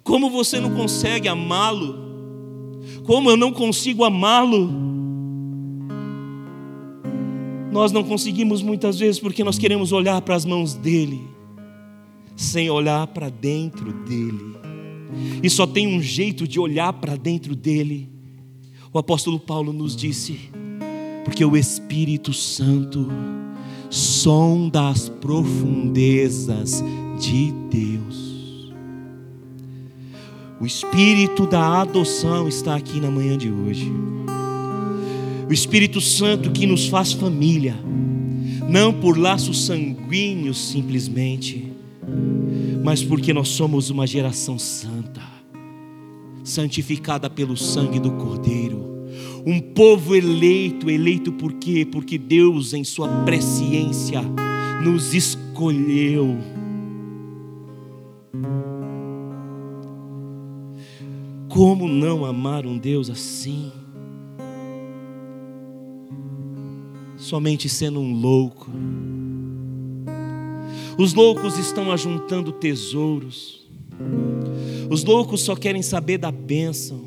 S2: Como você não consegue amá-lo? Como eu não consigo amá-lo? Nós não conseguimos muitas vezes porque nós queremos olhar para as mãos dele, sem olhar para dentro dele. E só tem um jeito de olhar para dentro dele. O apóstolo Paulo nos disse: porque o Espírito Santo sonda as profundezas de Deus. O espírito da adoção está aqui na manhã de hoje. O Espírito Santo que nos faz família, não por laços sanguíneos simplesmente, mas porque nós somos uma geração santa, santificada pelo sangue do Cordeiro, um povo eleito, eleito por quê? Porque Deus, em Sua presciência, nos escolheu Como não amar um Deus assim? Somente sendo um louco. Os loucos estão ajuntando tesouros. Os loucos só querem saber da bênção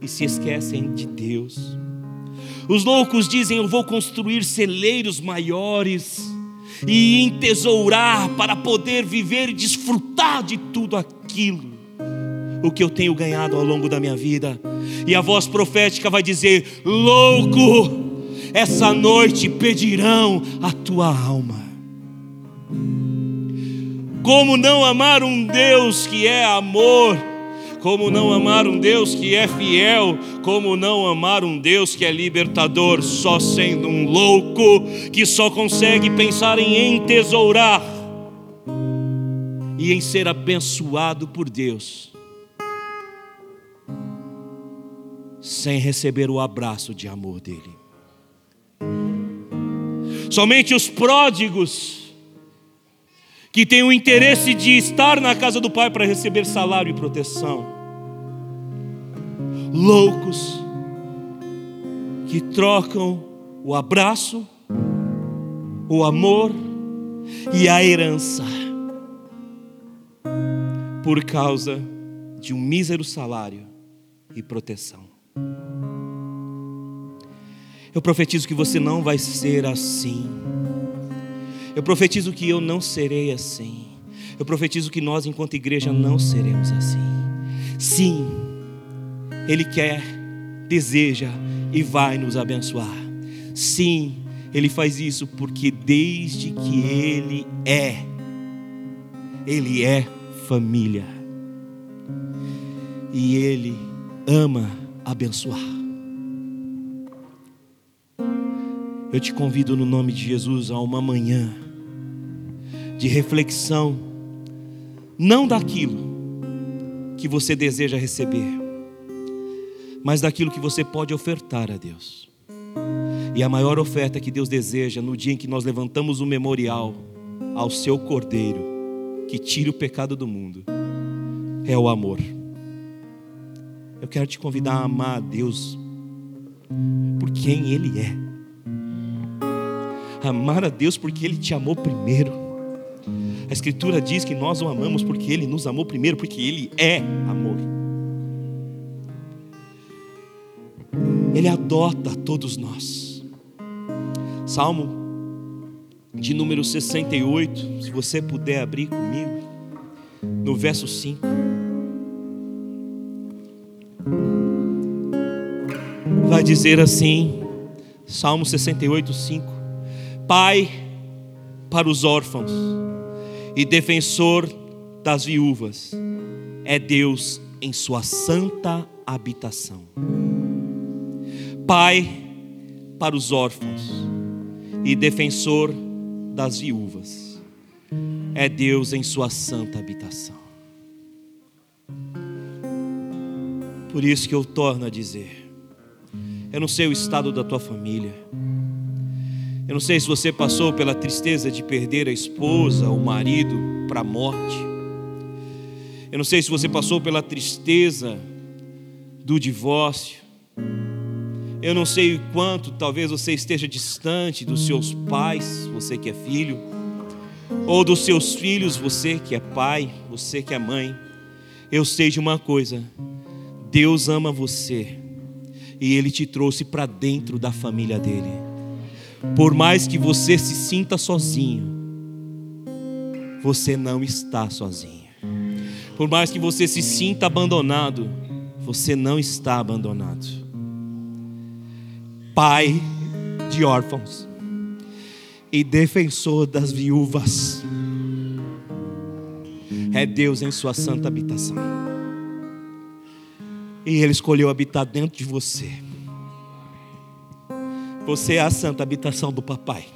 S2: e se esquecem de Deus. Os loucos dizem: Eu vou construir celeiros maiores e entesourar para poder viver e desfrutar de tudo aquilo o que eu tenho ganhado ao longo da minha vida. E a voz profética vai dizer: Louco, essa noite pedirão a tua alma. Como não amar um Deus que é amor? Como não amar um Deus que é fiel? Como não amar um Deus que é libertador? Só sendo um louco que só consegue pensar em entesourar e em ser abençoado por Deus sem receber o abraço de amor dele. Somente os pródigos que têm o interesse de estar na casa do Pai para receber salário e proteção. Loucos que trocam o abraço, o amor e a herança por causa de um mísero salário e proteção. Eu profetizo que você não vai ser assim. Eu profetizo que eu não serei assim. Eu profetizo que nós, enquanto igreja, não seremos assim. Sim, Ele quer, deseja e vai nos abençoar. Sim, Ele faz isso porque desde que Ele é, Ele é família. E Ele ama abençoar. Eu te convido no nome de Jesus a uma manhã de reflexão, não daquilo que você deseja receber, mas daquilo que você pode ofertar a Deus. E a maior oferta que Deus deseja no dia em que nós levantamos o memorial ao seu Cordeiro, que tira o pecado do mundo, é o amor. Eu quero te convidar a amar a Deus por quem Ele é amar a Deus porque Ele te amou primeiro. A Escritura diz que nós o amamos porque Ele nos amou primeiro, porque Ele é amor. Ele adota todos nós. Salmo de número 68, se você puder abrir comigo, no verso 5. Dizer assim, Salmo 68, 5 pai para os órfãos e defensor das viúvas, é Deus em sua santa habitação. Pai para os órfãos e defensor das viúvas. é Deus em sua santa habitação. Por isso que eu torno a dizer: eu não sei o estado da tua família, eu não sei se você passou pela tristeza de perder a esposa, o marido para a morte, eu não sei se você passou pela tristeza do divórcio, eu não sei o quanto talvez você esteja distante dos seus pais, você que é filho, ou dos seus filhos, você que é pai, você que é mãe. Eu sei de uma coisa: Deus ama você e Ele te trouxe para dentro da família dele. Por mais que você se sinta sozinho, você não está sozinho. Por mais que você se sinta abandonado, você não está abandonado pai de órfãos e defensor das viúvas. É Deus em sua santa habitação. E Ele escolheu habitar dentro de você. Você é a santa habitação do papai.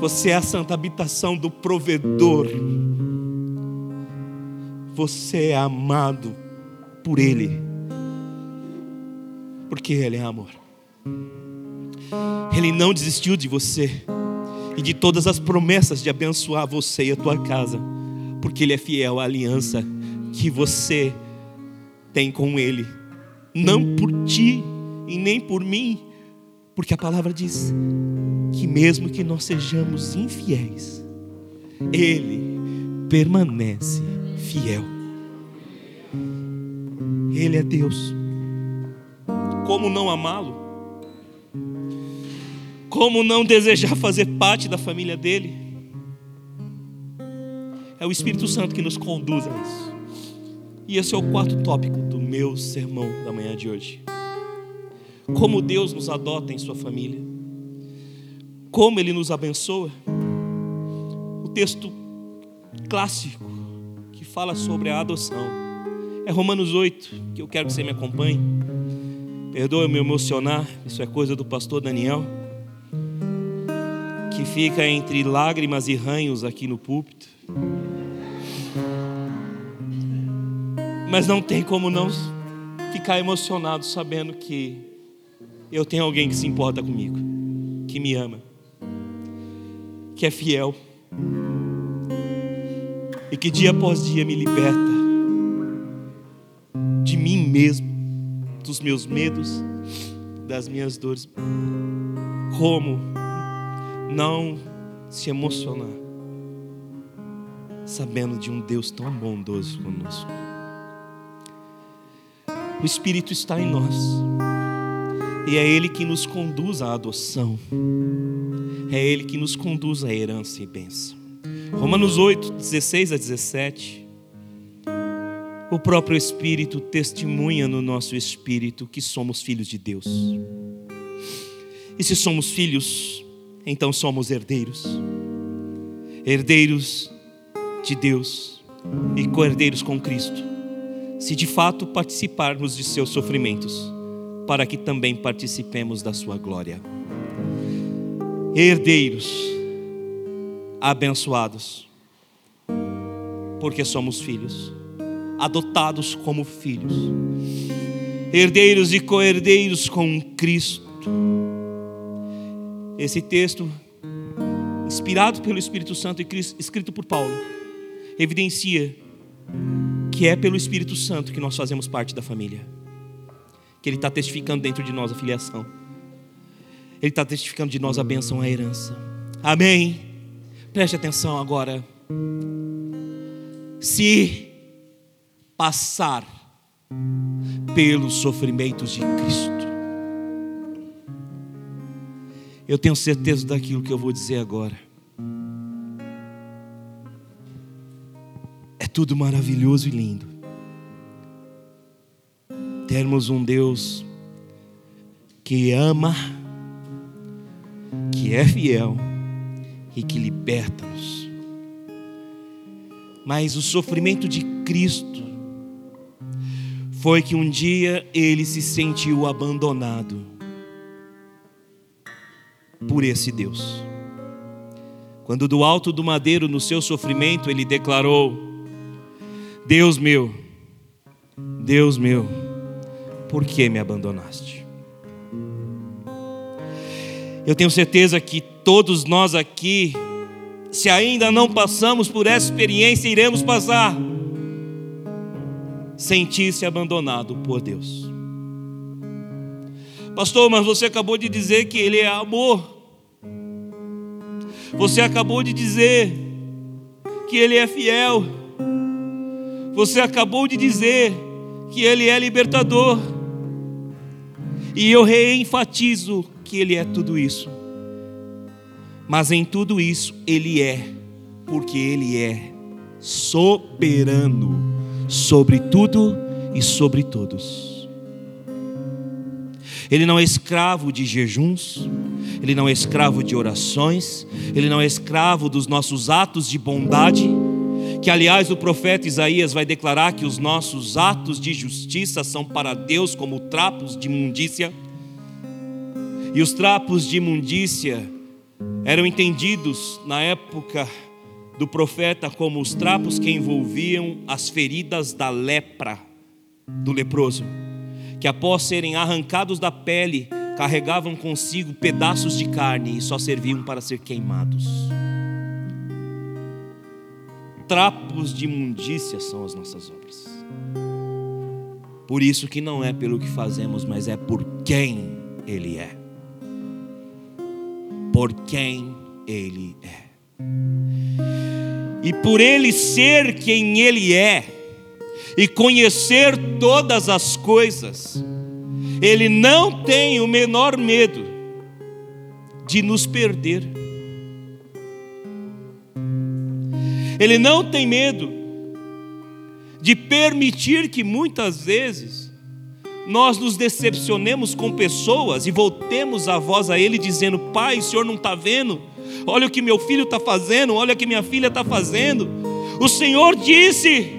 S2: Você é a santa habitação do provedor. Você é amado por Ele. Porque Ele é amor. Ele não desistiu de você e de todas as promessas de abençoar você e a tua casa, porque Ele é fiel à aliança que você tem com Ele, não por ti e nem por mim, porque a palavra diz que mesmo que nós sejamos infiéis, Ele permanece fiel. Ele é Deus. Como não amá-lo? Como não desejar fazer parte da família dele? É o Espírito Santo que nos conduz a isso. E esse é o quarto tópico do meu sermão da manhã de hoje. Como Deus nos adota em sua família. Como Ele nos abençoa. O texto clássico que fala sobre a adoção é Romanos 8, que eu quero que você me acompanhe. Perdoa me emocionar, isso é coisa do pastor Daniel que fica entre lágrimas e ranhos aqui no púlpito. Mas não tem como não ficar emocionado sabendo que eu tenho alguém que se importa comigo, que me ama, que é fiel e que dia após dia me liberta de mim mesmo, dos meus medos, das minhas dores. Como não se emocionar, sabendo de um Deus tão bondoso conosco. O Espírito está em nós, e é Ele que nos conduz à adoção, é Ele que nos conduz à herança e bênção. Romanos 8, 16 a 17. O próprio Espírito testemunha no nosso espírito que somos filhos de Deus. E se somos filhos, então somos herdeiros. Herdeiros de Deus e co-herdeiros com Cristo. Se de fato participarmos de seus sofrimentos, para que também participemos da sua glória. Herdeiros, abençoados, porque somos filhos, adotados como filhos, herdeiros e co-herdeiros com Cristo esse texto, inspirado pelo Espírito Santo e escrito por Paulo, evidencia que é pelo Espírito Santo que nós fazemos parte da família. Que Ele está testificando dentro de nós a filiação. Ele está testificando de nós a bênção, a herança. Amém. Preste atenção agora. Se passar pelos sofrimentos de Cristo, eu tenho certeza daquilo que eu vou dizer agora. É tudo maravilhoso e lindo. Termos um Deus que ama, que é fiel e que liberta-nos. Mas o sofrimento de Cristo foi que um dia ele se sentiu abandonado por esse Deus. quando do alto do madeiro, no seu sofrimento, ele declarou: Deus meu, Deus meu, por que me abandonaste? Eu tenho certeza que todos nós aqui, se ainda não passamos por essa experiência, iremos passar. Sentir-se abandonado por Deus. Pastor, mas você acabou de dizer que Ele é amor. Você acabou de dizer que Ele é fiel. Você acabou de dizer que Ele é libertador. E eu reenfatizo que Ele é tudo isso. Mas em tudo isso, Ele é, porque Ele é soberano sobre tudo e sobre todos. Ele não é escravo de jejuns, ele não é escravo de orações, ele não é escravo dos nossos atos de bondade, que aliás o profeta Isaías vai declarar que os nossos atos de justiça são para Deus como trapos de imundícia. E os trapos de imundícia eram entendidos na época do profeta como os trapos que envolviam as feridas da lepra do leproso que após serem arrancados da pele, carregavam consigo pedaços de carne e só serviam para ser queimados. Trapos de imundícia são as nossas obras. Por isso que não é pelo que fazemos, mas é por quem Ele é. Por quem Ele é. E por Ele ser quem Ele é, e conhecer todas as coisas, ele não tem o menor medo de nos perder. Ele não tem medo de permitir que muitas vezes nós nos decepcionemos com pessoas e voltemos a voz a Ele dizendo: Pai, o Senhor não está vendo? Olha o que meu filho está fazendo, olha o que minha filha está fazendo. O Senhor disse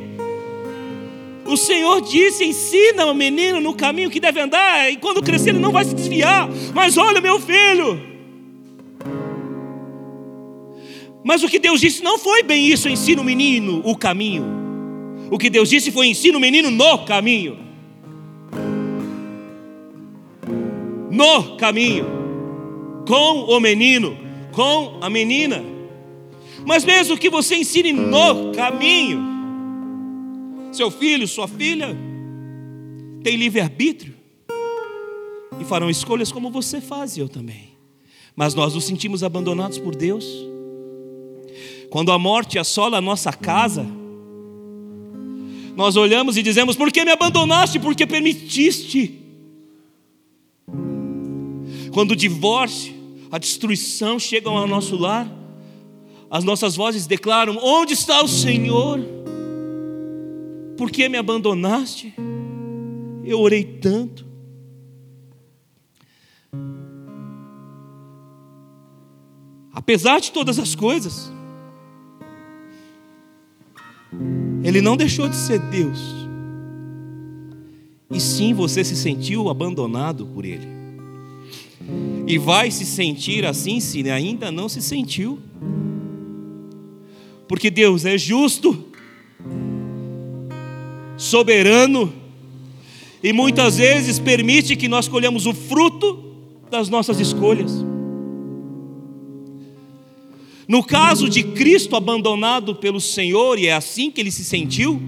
S2: o Senhor disse: ensina o menino no caminho que deve andar, e quando crescer ele não vai se desviar. Mas olha, meu filho. Mas o que Deus disse não foi bem isso: ensina o menino o caminho. O que Deus disse foi: ensina o menino no caminho. No caminho. Com o menino, com a menina. Mas mesmo que você ensine no caminho, seu filho, sua filha, tem livre-arbítrio e farão escolhas como você faz e eu também. Mas nós nos sentimos abandonados por Deus. Quando a morte assola a nossa casa, nós olhamos e dizemos: Por que me abandonaste? Porque permitiste. Quando o divórcio, a destruição chegam ao nosso lar, as nossas vozes declaram: Onde está o Senhor? Por que me abandonaste? Eu orei tanto. Apesar de todas as coisas, Ele não deixou de ser Deus. E sim, você se sentiu abandonado por Ele. E vai se sentir assim se ainda não se sentiu. Porque Deus é justo soberano, e muitas vezes permite que nós colhamos o fruto das nossas escolhas. No caso de Cristo abandonado pelo Senhor, e é assim que ele se sentiu,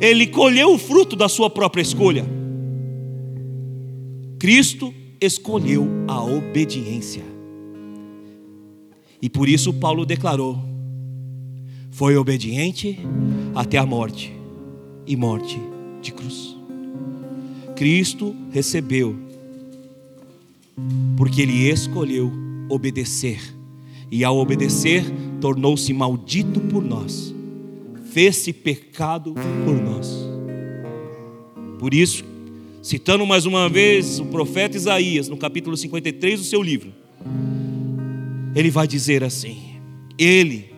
S2: ele colheu o fruto da sua própria escolha. Cristo escolheu a obediência. E por isso Paulo declarou: foi obediente até a morte e morte de cruz. Cristo recebeu, porque ele escolheu obedecer, e ao obedecer, tornou-se maldito por nós, fez-se pecado por nós. Por isso, citando mais uma vez o profeta Isaías, no capítulo 53 do seu livro, ele vai dizer assim: Ele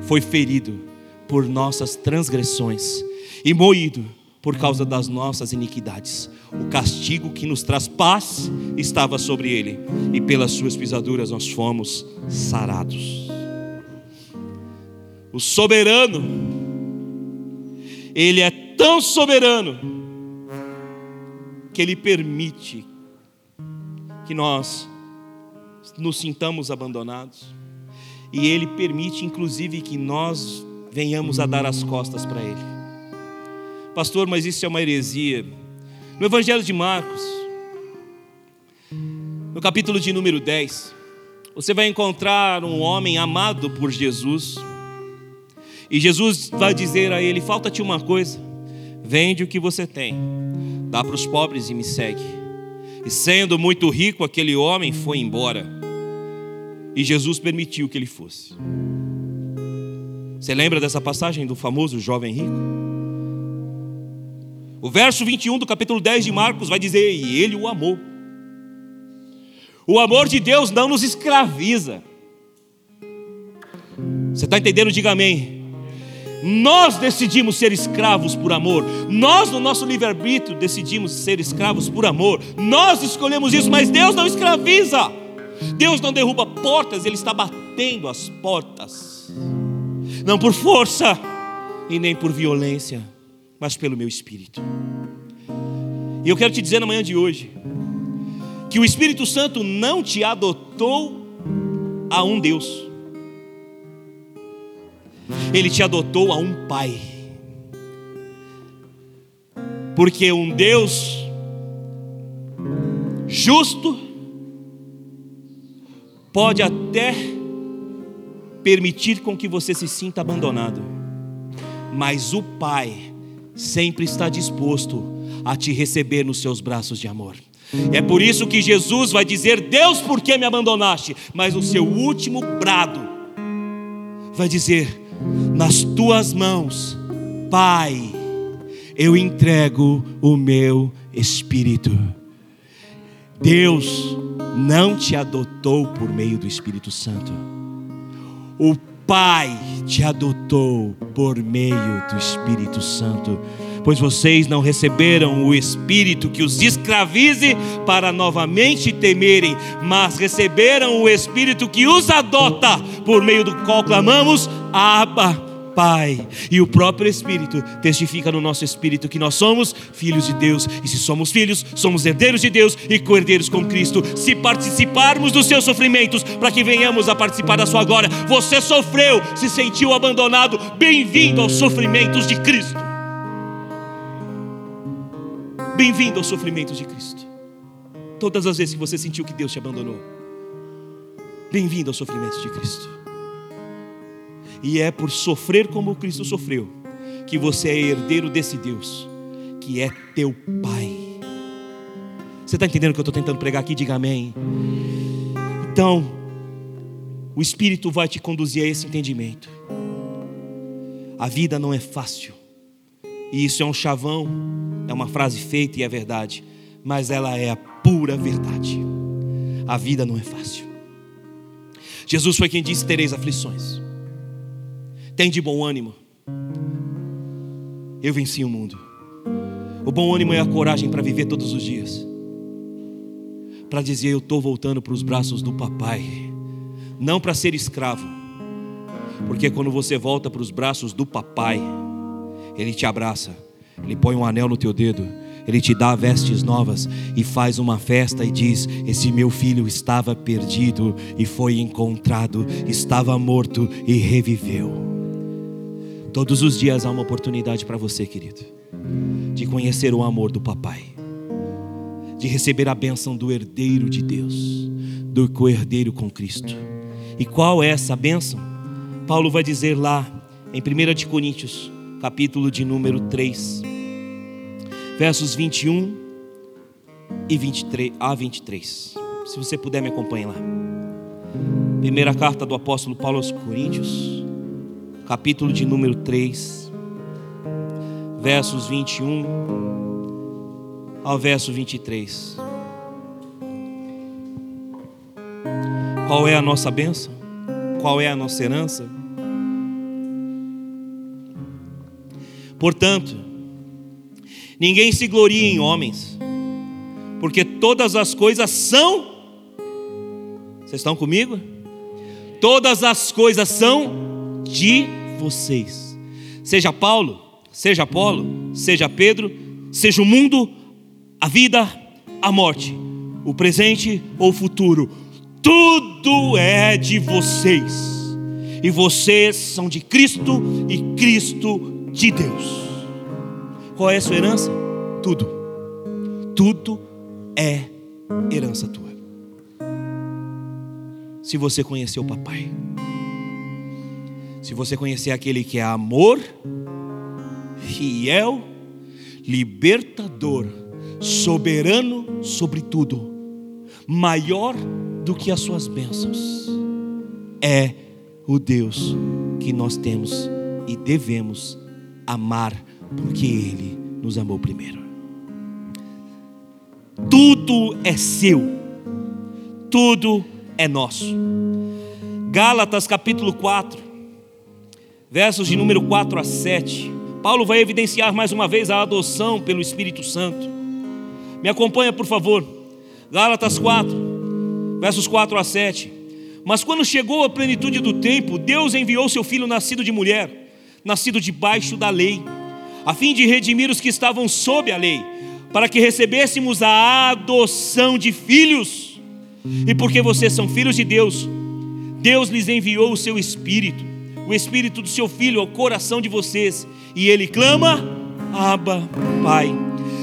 S2: foi ferido por nossas transgressões e moído por causa das nossas iniquidades. O castigo que nos traz paz estava sobre ele, e pelas suas pisaduras nós fomos sarados. O soberano, ele é tão soberano que ele permite que nós nos sintamos abandonados, e ele permite inclusive que nós venhamos a dar as costas para ele. Pastor, mas isso é uma heresia. No Evangelho de Marcos, no capítulo de número 10, você vai encontrar um homem amado por Jesus. E Jesus vai dizer a ele: Falta-te uma coisa, vende o que você tem, dá para os pobres e me segue. E sendo muito rico, aquele homem foi embora. E Jesus permitiu que ele fosse. Você lembra dessa passagem do famoso jovem rico? O verso 21 do capítulo 10 de Marcos vai dizer: E ele o amou. O amor de Deus não nos escraviza. Você está entendendo? Diga amém. Nós decidimos ser escravos por amor. Nós, no nosso livre-arbítrio, decidimos ser escravos por amor. Nós escolhemos isso, mas Deus não escraviza. Deus não derruba portas, Ele está batendo as portas. Não por força e nem por violência mas pelo meu espírito. E eu quero te dizer na manhã de hoje que o Espírito Santo não te adotou a um Deus. Ele te adotou a um pai. Porque um Deus justo pode até permitir com que você se sinta abandonado. Mas o pai sempre está disposto a te receber nos seus braços de amor. É por isso que Jesus vai dizer: Deus, por que me abandonaste? Mas o seu último brado vai dizer: Nas tuas mãos, Pai, eu entrego o meu espírito. Deus não te adotou por meio do Espírito Santo. O Pai te adotou por meio do Espírito Santo, pois vocês não receberam o Espírito que os escravize para novamente temerem, mas receberam o Espírito que os adota, por meio do qual clamamos: Abba Pai. E o próprio Espírito testifica no nosso espírito que nós somos filhos de Deus. E se somos filhos, somos herdeiros de Deus e co-herdeiros com Cristo. Se participarmos dos seus sofrimentos, para que venhamos a participar da sua glória. Você sofreu, se sentiu abandonado. Bem-vindo aos sofrimentos de Cristo. Bem-vindo aos sofrimentos de Cristo. Todas as vezes que você sentiu que Deus te abandonou. Bem-vindo aos sofrimentos de Cristo. E é por sofrer como Cristo sofreu que você é herdeiro desse Deus, que é teu Pai. Você está entendendo o que eu estou tentando pregar aqui? Diga amém. Então, o Espírito vai te conduzir a esse entendimento. A vida não é fácil. E isso é um chavão, é uma frase feita e é verdade, mas ela é a pura verdade. A vida não é fácil. Jesus foi quem disse: tereis aflições. Tem de bom ânimo. Eu venci o mundo. O bom ânimo é a coragem para viver todos os dias. Para dizer eu estou voltando para os braços do papai. Não para ser escravo. Porque quando você volta para os braços do papai, ele te abraça, ele põe um anel no teu dedo, ele te dá vestes novas e faz uma festa e diz: Esse meu filho estava perdido e foi encontrado, estava morto e reviveu. Todos os dias há uma oportunidade para você, querido, de conhecer o amor do Papai, de receber a bênção do herdeiro de Deus, do co-herdeiro com Cristo. E qual é essa bênção? Paulo vai dizer lá em 1 Coríntios, capítulo de número 3, versos 21 e 23 a 23. Se você puder me acompanhar lá. Primeira carta do apóstolo Paulo aos Coríntios, capítulo de número 3, versos 21 ao verso 23. Qual é a nossa bênção? Qual é a nossa herança? Portanto, Ninguém se glorie em homens, porque todas as coisas são. Vocês estão comigo? Todas as coisas são de vocês. Seja Paulo, seja Apolo, seja Pedro, seja o mundo, a vida, a morte, o presente ou o futuro, tudo é de vocês. E vocês são de Cristo e Cristo de Deus. Qual é a sua herança? Tudo. Tudo é herança tua. Se você conhecer o papai, se você conhecer aquele que é amor, fiel, libertador, soberano sobre tudo, maior do que as suas bênçãos, é o Deus que nós temos e devemos amar porque Ele nos amou primeiro. Tudo é seu, tudo é nosso. Gálatas capítulo 4, versos de número 4 a 7. Paulo vai evidenciar mais uma vez a adoção pelo Espírito Santo. Me acompanha, por favor. Gálatas 4, versos 4 a 7. Mas quando chegou a plenitude do tempo, Deus enviou seu filho nascido de mulher, nascido debaixo da lei a fim de redimir os que estavam sob a lei, para que recebêssemos a adoção de filhos. E porque vocês são filhos de Deus, Deus lhes enviou o seu Espírito, o Espírito do seu Filho ao coração de vocês, e ele clama: Abba, Pai.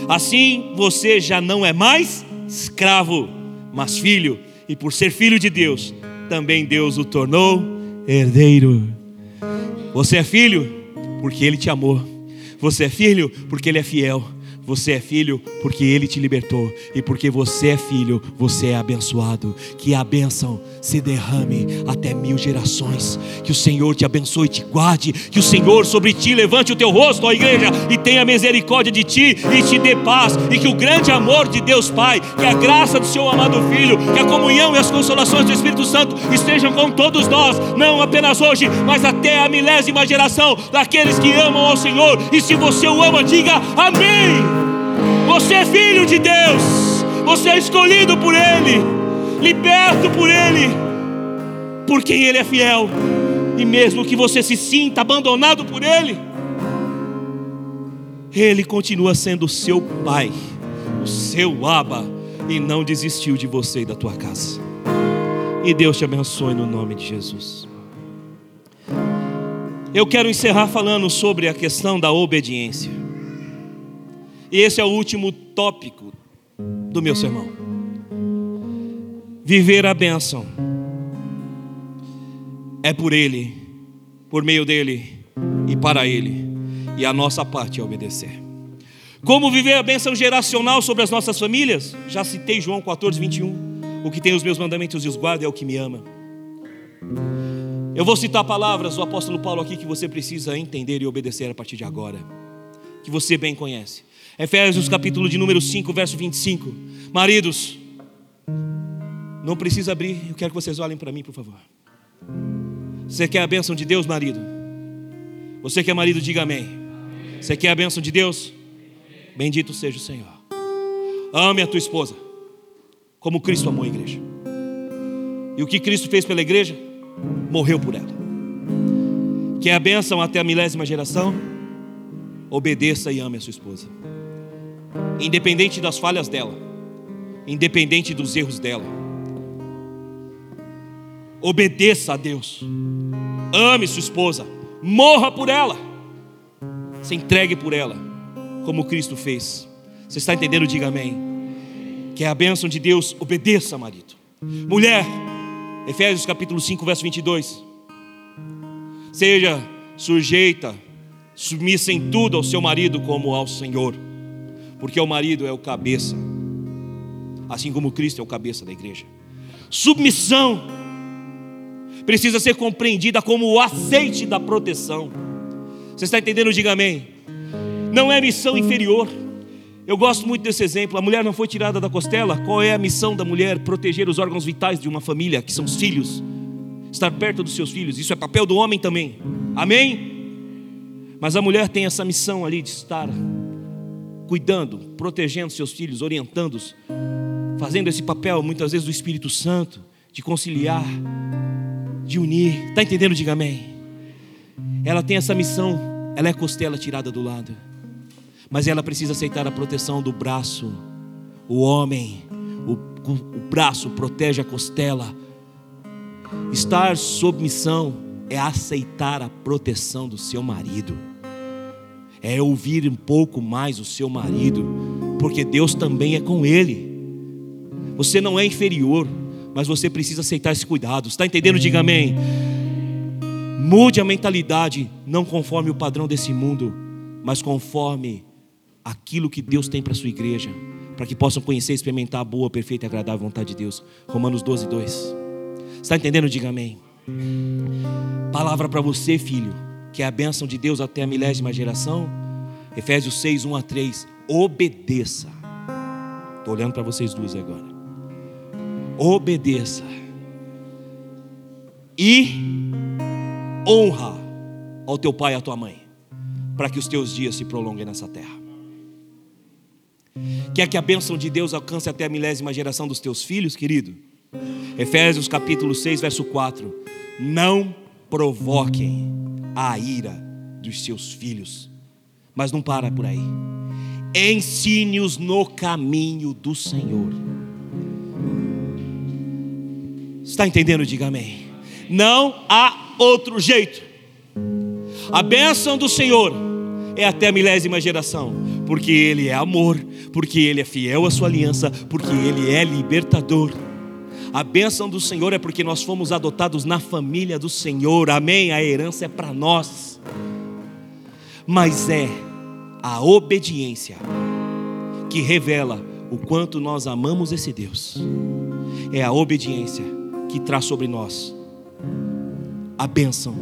S2: Assim você já não é mais escravo, mas filho, e por ser filho de Deus, também Deus o tornou herdeiro. Você é filho porque ele te amou. Você é filho porque Ele é fiel. Você é filho porque Ele te libertou. E porque você é filho, você é abençoado. Que a bênção se derrame até mil gerações. Que o Senhor te abençoe e te guarde. Que o Senhor sobre ti levante o teu rosto, ó igreja, e tenha misericórdia de ti e te dê paz. E que o grande amor de Deus Pai, que a graça do seu amado Filho, que a comunhão e as consolações do Espírito Santo estejam com todos nós, não apenas hoje, mas até a milésima geração daqueles que amam ao Senhor. E se você o ama, diga amém. Você é filho de Deus, você é escolhido por Ele, liberto por Ele, por quem Ele é fiel, e mesmo que você se sinta abandonado por Ele, Ele continua sendo o seu Pai, o seu Aba, e não desistiu de você e da tua casa. E Deus te abençoe no nome de Jesus. Eu quero encerrar falando sobre a questão da obediência. E esse é o último tópico do meu sermão. Viver a bênção é por Ele, por meio dele e para Ele, e a nossa parte é obedecer. Como viver a bênção geracional sobre as nossas famílias? Já citei João 14, 21. O que tem os meus mandamentos e os guarda é o que me ama. Eu vou citar palavras do apóstolo Paulo aqui que você precisa entender e obedecer a partir de agora, que você bem conhece. Efésios capítulo de número 5, verso 25. Maridos, não precisa abrir, eu quero que vocês olhem para mim, por favor. Você quer a bênção de Deus, marido? Você que é marido, diga amém. Você quer a bênção de Deus? Bendito seja o Senhor. Ame a tua esposa, como Cristo amou a igreja. E o que Cristo fez pela igreja? Morreu por ela. Quer a bênção até a milésima geração? Obedeça e ame a sua esposa independente das falhas dela, independente dos erros dela. Obedeça a Deus, ame sua esposa, morra por ela, se entregue por ela, como Cristo fez. Você está entendendo? Diga amém. Que é a bênção de Deus, obedeça, marido. Mulher, Efésios capítulo 5, verso 22. Seja sujeita, submissa em tudo ao seu marido como ao Senhor porque o marido é o cabeça, assim como Cristo é o cabeça da igreja. Submissão precisa ser compreendida como o aceite da proteção. Você está entendendo? Diga amém. Não é missão inferior. Eu gosto muito desse exemplo. A mulher não foi tirada da costela. Qual é a missão da mulher? Proteger os órgãos vitais de uma família, que são os filhos. Estar perto dos seus filhos. Isso é papel do homem também. Amém? Mas a mulher tem essa missão ali de estar cuidando, protegendo seus filhos, orientando-os, fazendo esse papel muitas vezes do Espírito Santo, de conciliar, de unir. Está entendendo? Diga amém. Ela tem essa missão, ela é costela tirada do lado, mas ela precisa aceitar a proteção do braço. O homem, o, o braço protege a costela. Estar sob missão é aceitar a proteção do seu marido, é ouvir um pouco mais o seu marido, porque Deus também é com ele. Você não é inferior, mas você precisa aceitar esse cuidado. Está entendendo? Diga amém. Mude a mentalidade, não conforme o padrão desse mundo, mas conforme aquilo que Deus tem para a sua igreja, para que possam conhecer e experimentar a boa, perfeita e agradável vontade de Deus. Romanos 12, 2. Está entendendo? Diga amém. Palavra para você, filho, que é a bênção de Deus até a milésima geração. Efésios 6, 1 a 3. Obedeça. Estou olhando para vocês duas agora. Obedeça. E honra ao teu pai e à tua mãe, para que os teus dias se prolonguem nessa terra. Quer que a bênção de Deus alcance até a milésima geração dos teus filhos, querido? Efésios capítulo 6, verso 4. Não provoquem a ira dos seus filhos, mas não para por aí. Ensine-os no caminho do Senhor. Está entendendo? Diga amém. Não há outro jeito. A bênção do Senhor é até a milésima geração, porque Ele é amor, porque Ele é fiel à sua aliança, porque Ele é libertador. A bênção do Senhor é porque nós fomos adotados na família do Senhor, amém? A herança é para nós, mas é a obediência que revela o quanto nós amamos esse Deus, é a obediência que traz sobre nós a bênção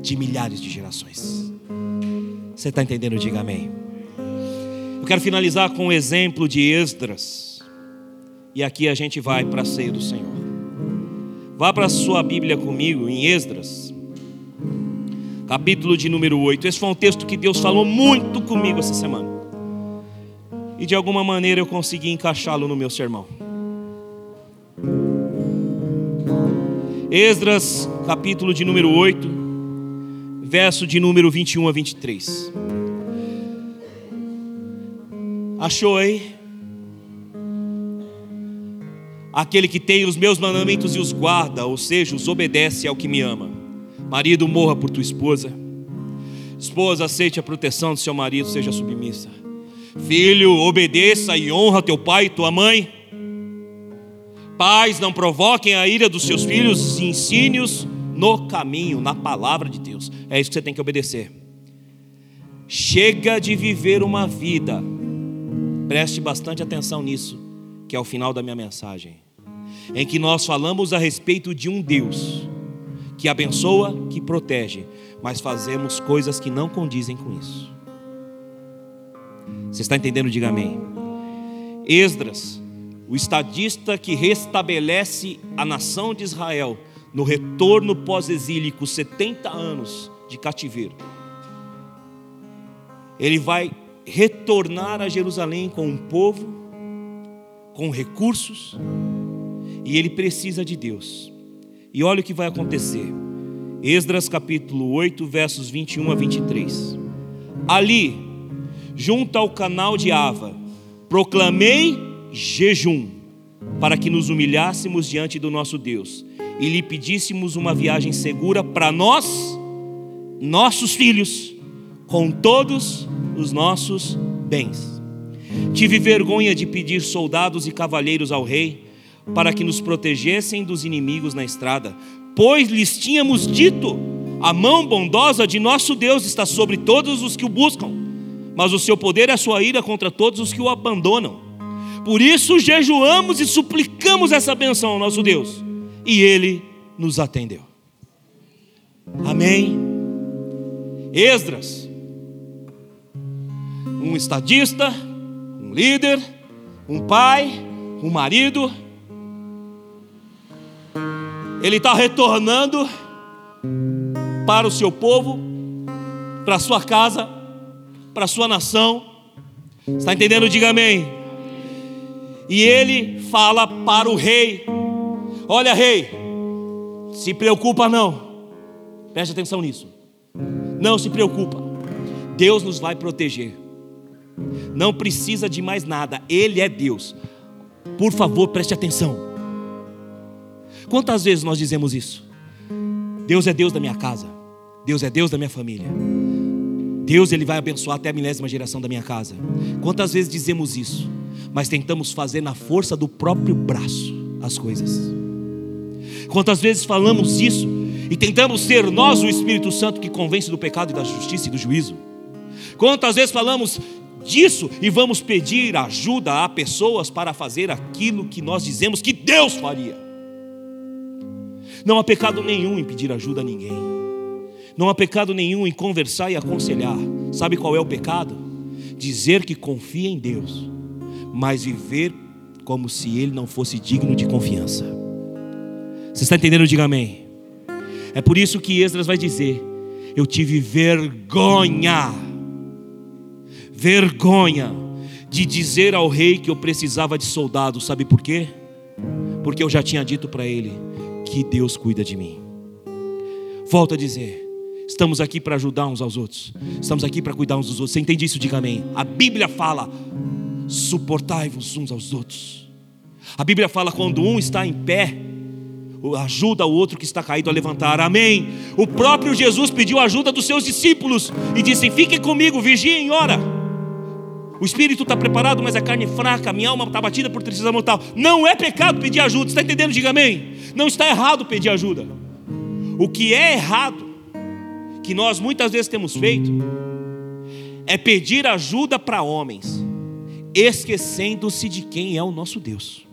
S2: de milhares de gerações. Você está entendendo? Diga amém. Eu quero finalizar com o um exemplo de Esdras. E aqui a gente vai para a ceia do Senhor. Vá para a sua Bíblia comigo em Esdras, capítulo de número 8. Esse foi um texto que Deus falou muito comigo essa semana. E de alguma maneira eu consegui encaixá-lo no meu sermão. Esdras, capítulo de número 8, verso de número 21 a 23. Achou aí? Aquele que tem os meus mandamentos e os guarda, ou seja, os obedece ao que me ama. Marido, morra por tua esposa. Esposa, aceite a proteção do seu marido, seja submissa. Filho, obedeça e honra teu pai e tua mãe. Pais, não provoquem a ira dos seus filhos, ensine-os no caminho, na palavra de Deus. É isso que você tem que obedecer. Chega de viver uma vida, preste bastante atenção nisso, que é o final da minha mensagem, em que nós falamos a respeito de um Deus que abençoa, que protege, mas fazemos coisas que não condizem com isso. Você está entendendo? Diga amém. Esdras o estadista que restabelece a nação de Israel no retorno pós-exílico, 70 anos de cativeiro. Ele vai retornar a Jerusalém com um povo, com recursos, e ele precisa de Deus. E olha o que vai acontecer. Esdras capítulo 8, versos 21 a 23. Ali, junto ao canal de Ava, proclamei jejum, para que nos humilhássemos diante do nosso Deus e lhe pedíssemos uma viagem segura para nós, nossos filhos, com todos os nossos bens. Tive vergonha de pedir soldados e cavalheiros ao rei para que nos protegessem dos inimigos na estrada, pois lhes tínhamos dito: a mão bondosa de nosso Deus está sobre todos os que o buscam, mas o seu poder é a sua ira contra todos os que o abandonam. Por isso jejuamos e suplicamos essa benção ao nosso Deus, e Ele nos atendeu. Amém. Esdras, um estadista, um líder, um pai, um marido, ele está retornando para o seu povo, para a sua casa, para a sua nação, Está entendendo? Diga amém. E ele fala para o rei: Olha, rei, se preocupa não. Preste atenção nisso. Não se preocupa. Deus nos vai proteger. Não precisa de mais nada. Ele é Deus. Por favor, preste atenção. Quantas vezes nós dizemos isso? Deus é Deus da minha casa. Deus é Deus da minha família. Deus ele vai abençoar até a milésima geração da minha casa. Quantas vezes dizemos isso, mas tentamos fazer na força do próprio braço as coisas? Quantas vezes falamos isso e tentamos ser nós o Espírito Santo que convence do pecado e da justiça e do juízo? Quantas vezes falamos disso e vamos pedir ajuda a pessoas para fazer aquilo que nós dizemos que Deus faria? Não há pecado nenhum em pedir ajuda a ninguém. Não há pecado nenhum em conversar e aconselhar. Sabe qual é o pecado? Dizer que confia em Deus, mas viver como se Ele não fosse digno de confiança. Você está entendendo? Diga amém. É por isso que Esdras vai dizer: Eu tive vergonha, vergonha de dizer ao rei que eu precisava de soldados. Sabe por quê? Porque eu já tinha dito para ele: que Deus cuida de mim. Volto a dizer, estamos aqui para ajudar uns aos outros, estamos aqui para cuidar uns dos outros. Você entende isso? Diga amém. A Bíblia fala: suportai-vos uns aos outros. A Bíblia fala: quando um está em pé, ajuda o outro que está caído a levantar. Amém. O próprio Jesus pediu ajuda dos seus discípulos e disse: Fiquem comigo, vigiem ora. O espírito está preparado, mas a carne é fraca, a minha alma está batida por tristeza mortal. Não é pecado pedir ajuda, está entendendo? Diga amém. Não está errado pedir ajuda. O que é errado, que nós muitas vezes temos feito, é pedir ajuda para homens, esquecendo-se de quem é o nosso Deus.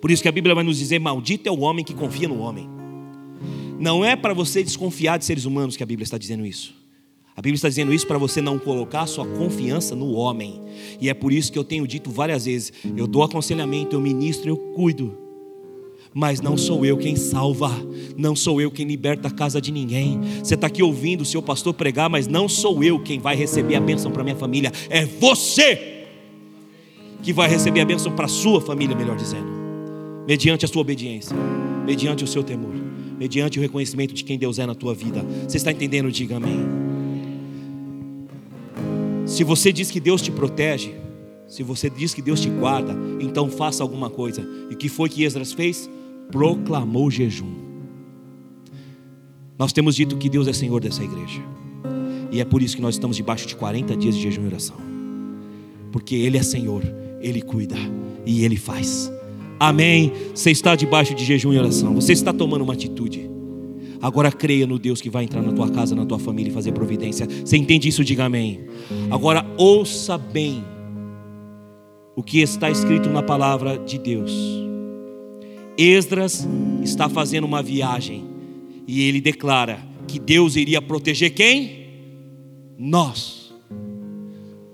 S2: Por isso que a Bíblia vai nos dizer: Maldito é o homem que confia no homem. Não é para você desconfiar de seres humanos que a Bíblia está dizendo isso. A Bíblia está dizendo isso para você não colocar sua confiança no homem. E é por isso que eu tenho dito várias vezes: eu dou aconselhamento, eu ministro, eu cuido. Mas não sou eu quem salva, não sou eu quem liberta a casa de ninguém. Você está aqui ouvindo o seu pastor pregar, mas não sou eu quem vai receber a bênção para minha família, é você que vai receber a bênção para sua família, melhor dizendo, mediante a sua obediência, mediante o seu temor, mediante o reconhecimento de quem Deus é na tua vida. Você está entendendo? Diga amém. Se você diz que Deus te protege, se você diz que Deus te guarda, então faça alguma coisa. E o que foi que Esdras fez? Proclamou jejum. Nós temos dito que Deus é Senhor dessa igreja. E é por isso que nós estamos debaixo de 40 dias de jejum e oração. Porque Ele é Senhor, Ele cuida e Ele faz. Amém. Você está debaixo de jejum e oração. Você está tomando uma atitude. Agora creia no Deus que vai entrar na tua casa, na tua família e fazer providência. Você entende isso? Diga amém. Agora ouça bem o que está escrito na palavra de Deus. Esdras está fazendo uma viagem e ele declara que Deus iria proteger quem? Nós,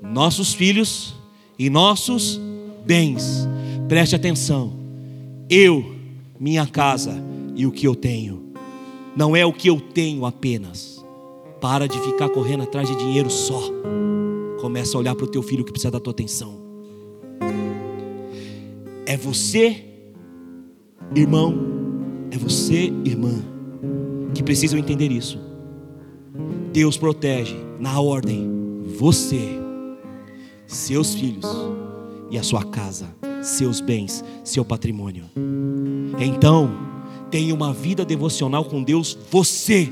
S2: nossos filhos e nossos bens. Preste atenção. Eu, minha casa e o que eu tenho não é o que eu tenho apenas. Para de ficar correndo atrás de dinheiro só. Começa a olhar para o teu filho que precisa da tua atenção. É você, irmão, é você, irmã, que precisam entender isso. Deus protege na ordem você, seus filhos e a sua casa, seus bens, seu patrimônio. Então, tenha uma vida devocional com Deus, você.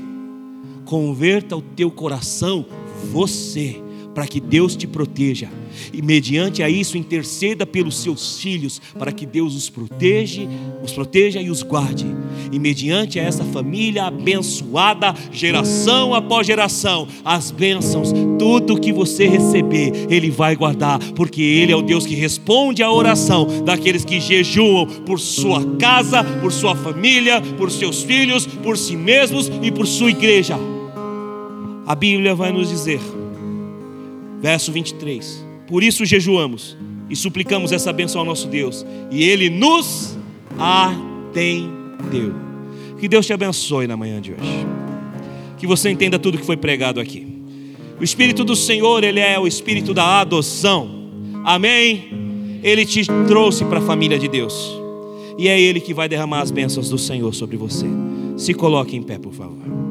S2: Converta o teu coração, você para que Deus te proteja. E mediante a isso interceda pelos seus filhos, para que Deus os proteja, os proteja e os guarde. E mediante a essa família abençoada, geração após geração, as bênçãos, tudo que você receber, Ele vai guardar, porque Ele é o Deus que responde à oração daqueles que jejuam por sua casa, por sua família, por seus filhos, por si mesmos e por sua igreja. A Bíblia vai nos dizer Verso 23. Por isso jejuamos e suplicamos essa bênção ao nosso Deus, e Ele nos atendeu. Que Deus te abençoe na manhã de hoje. Que você entenda tudo que foi pregado aqui. O Espírito do Senhor, ele é o Espírito da adoção. Amém? Ele te trouxe para a família de Deus. E é Ele que vai derramar as bênçãos do Senhor sobre você. Se coloque em pé, por favor.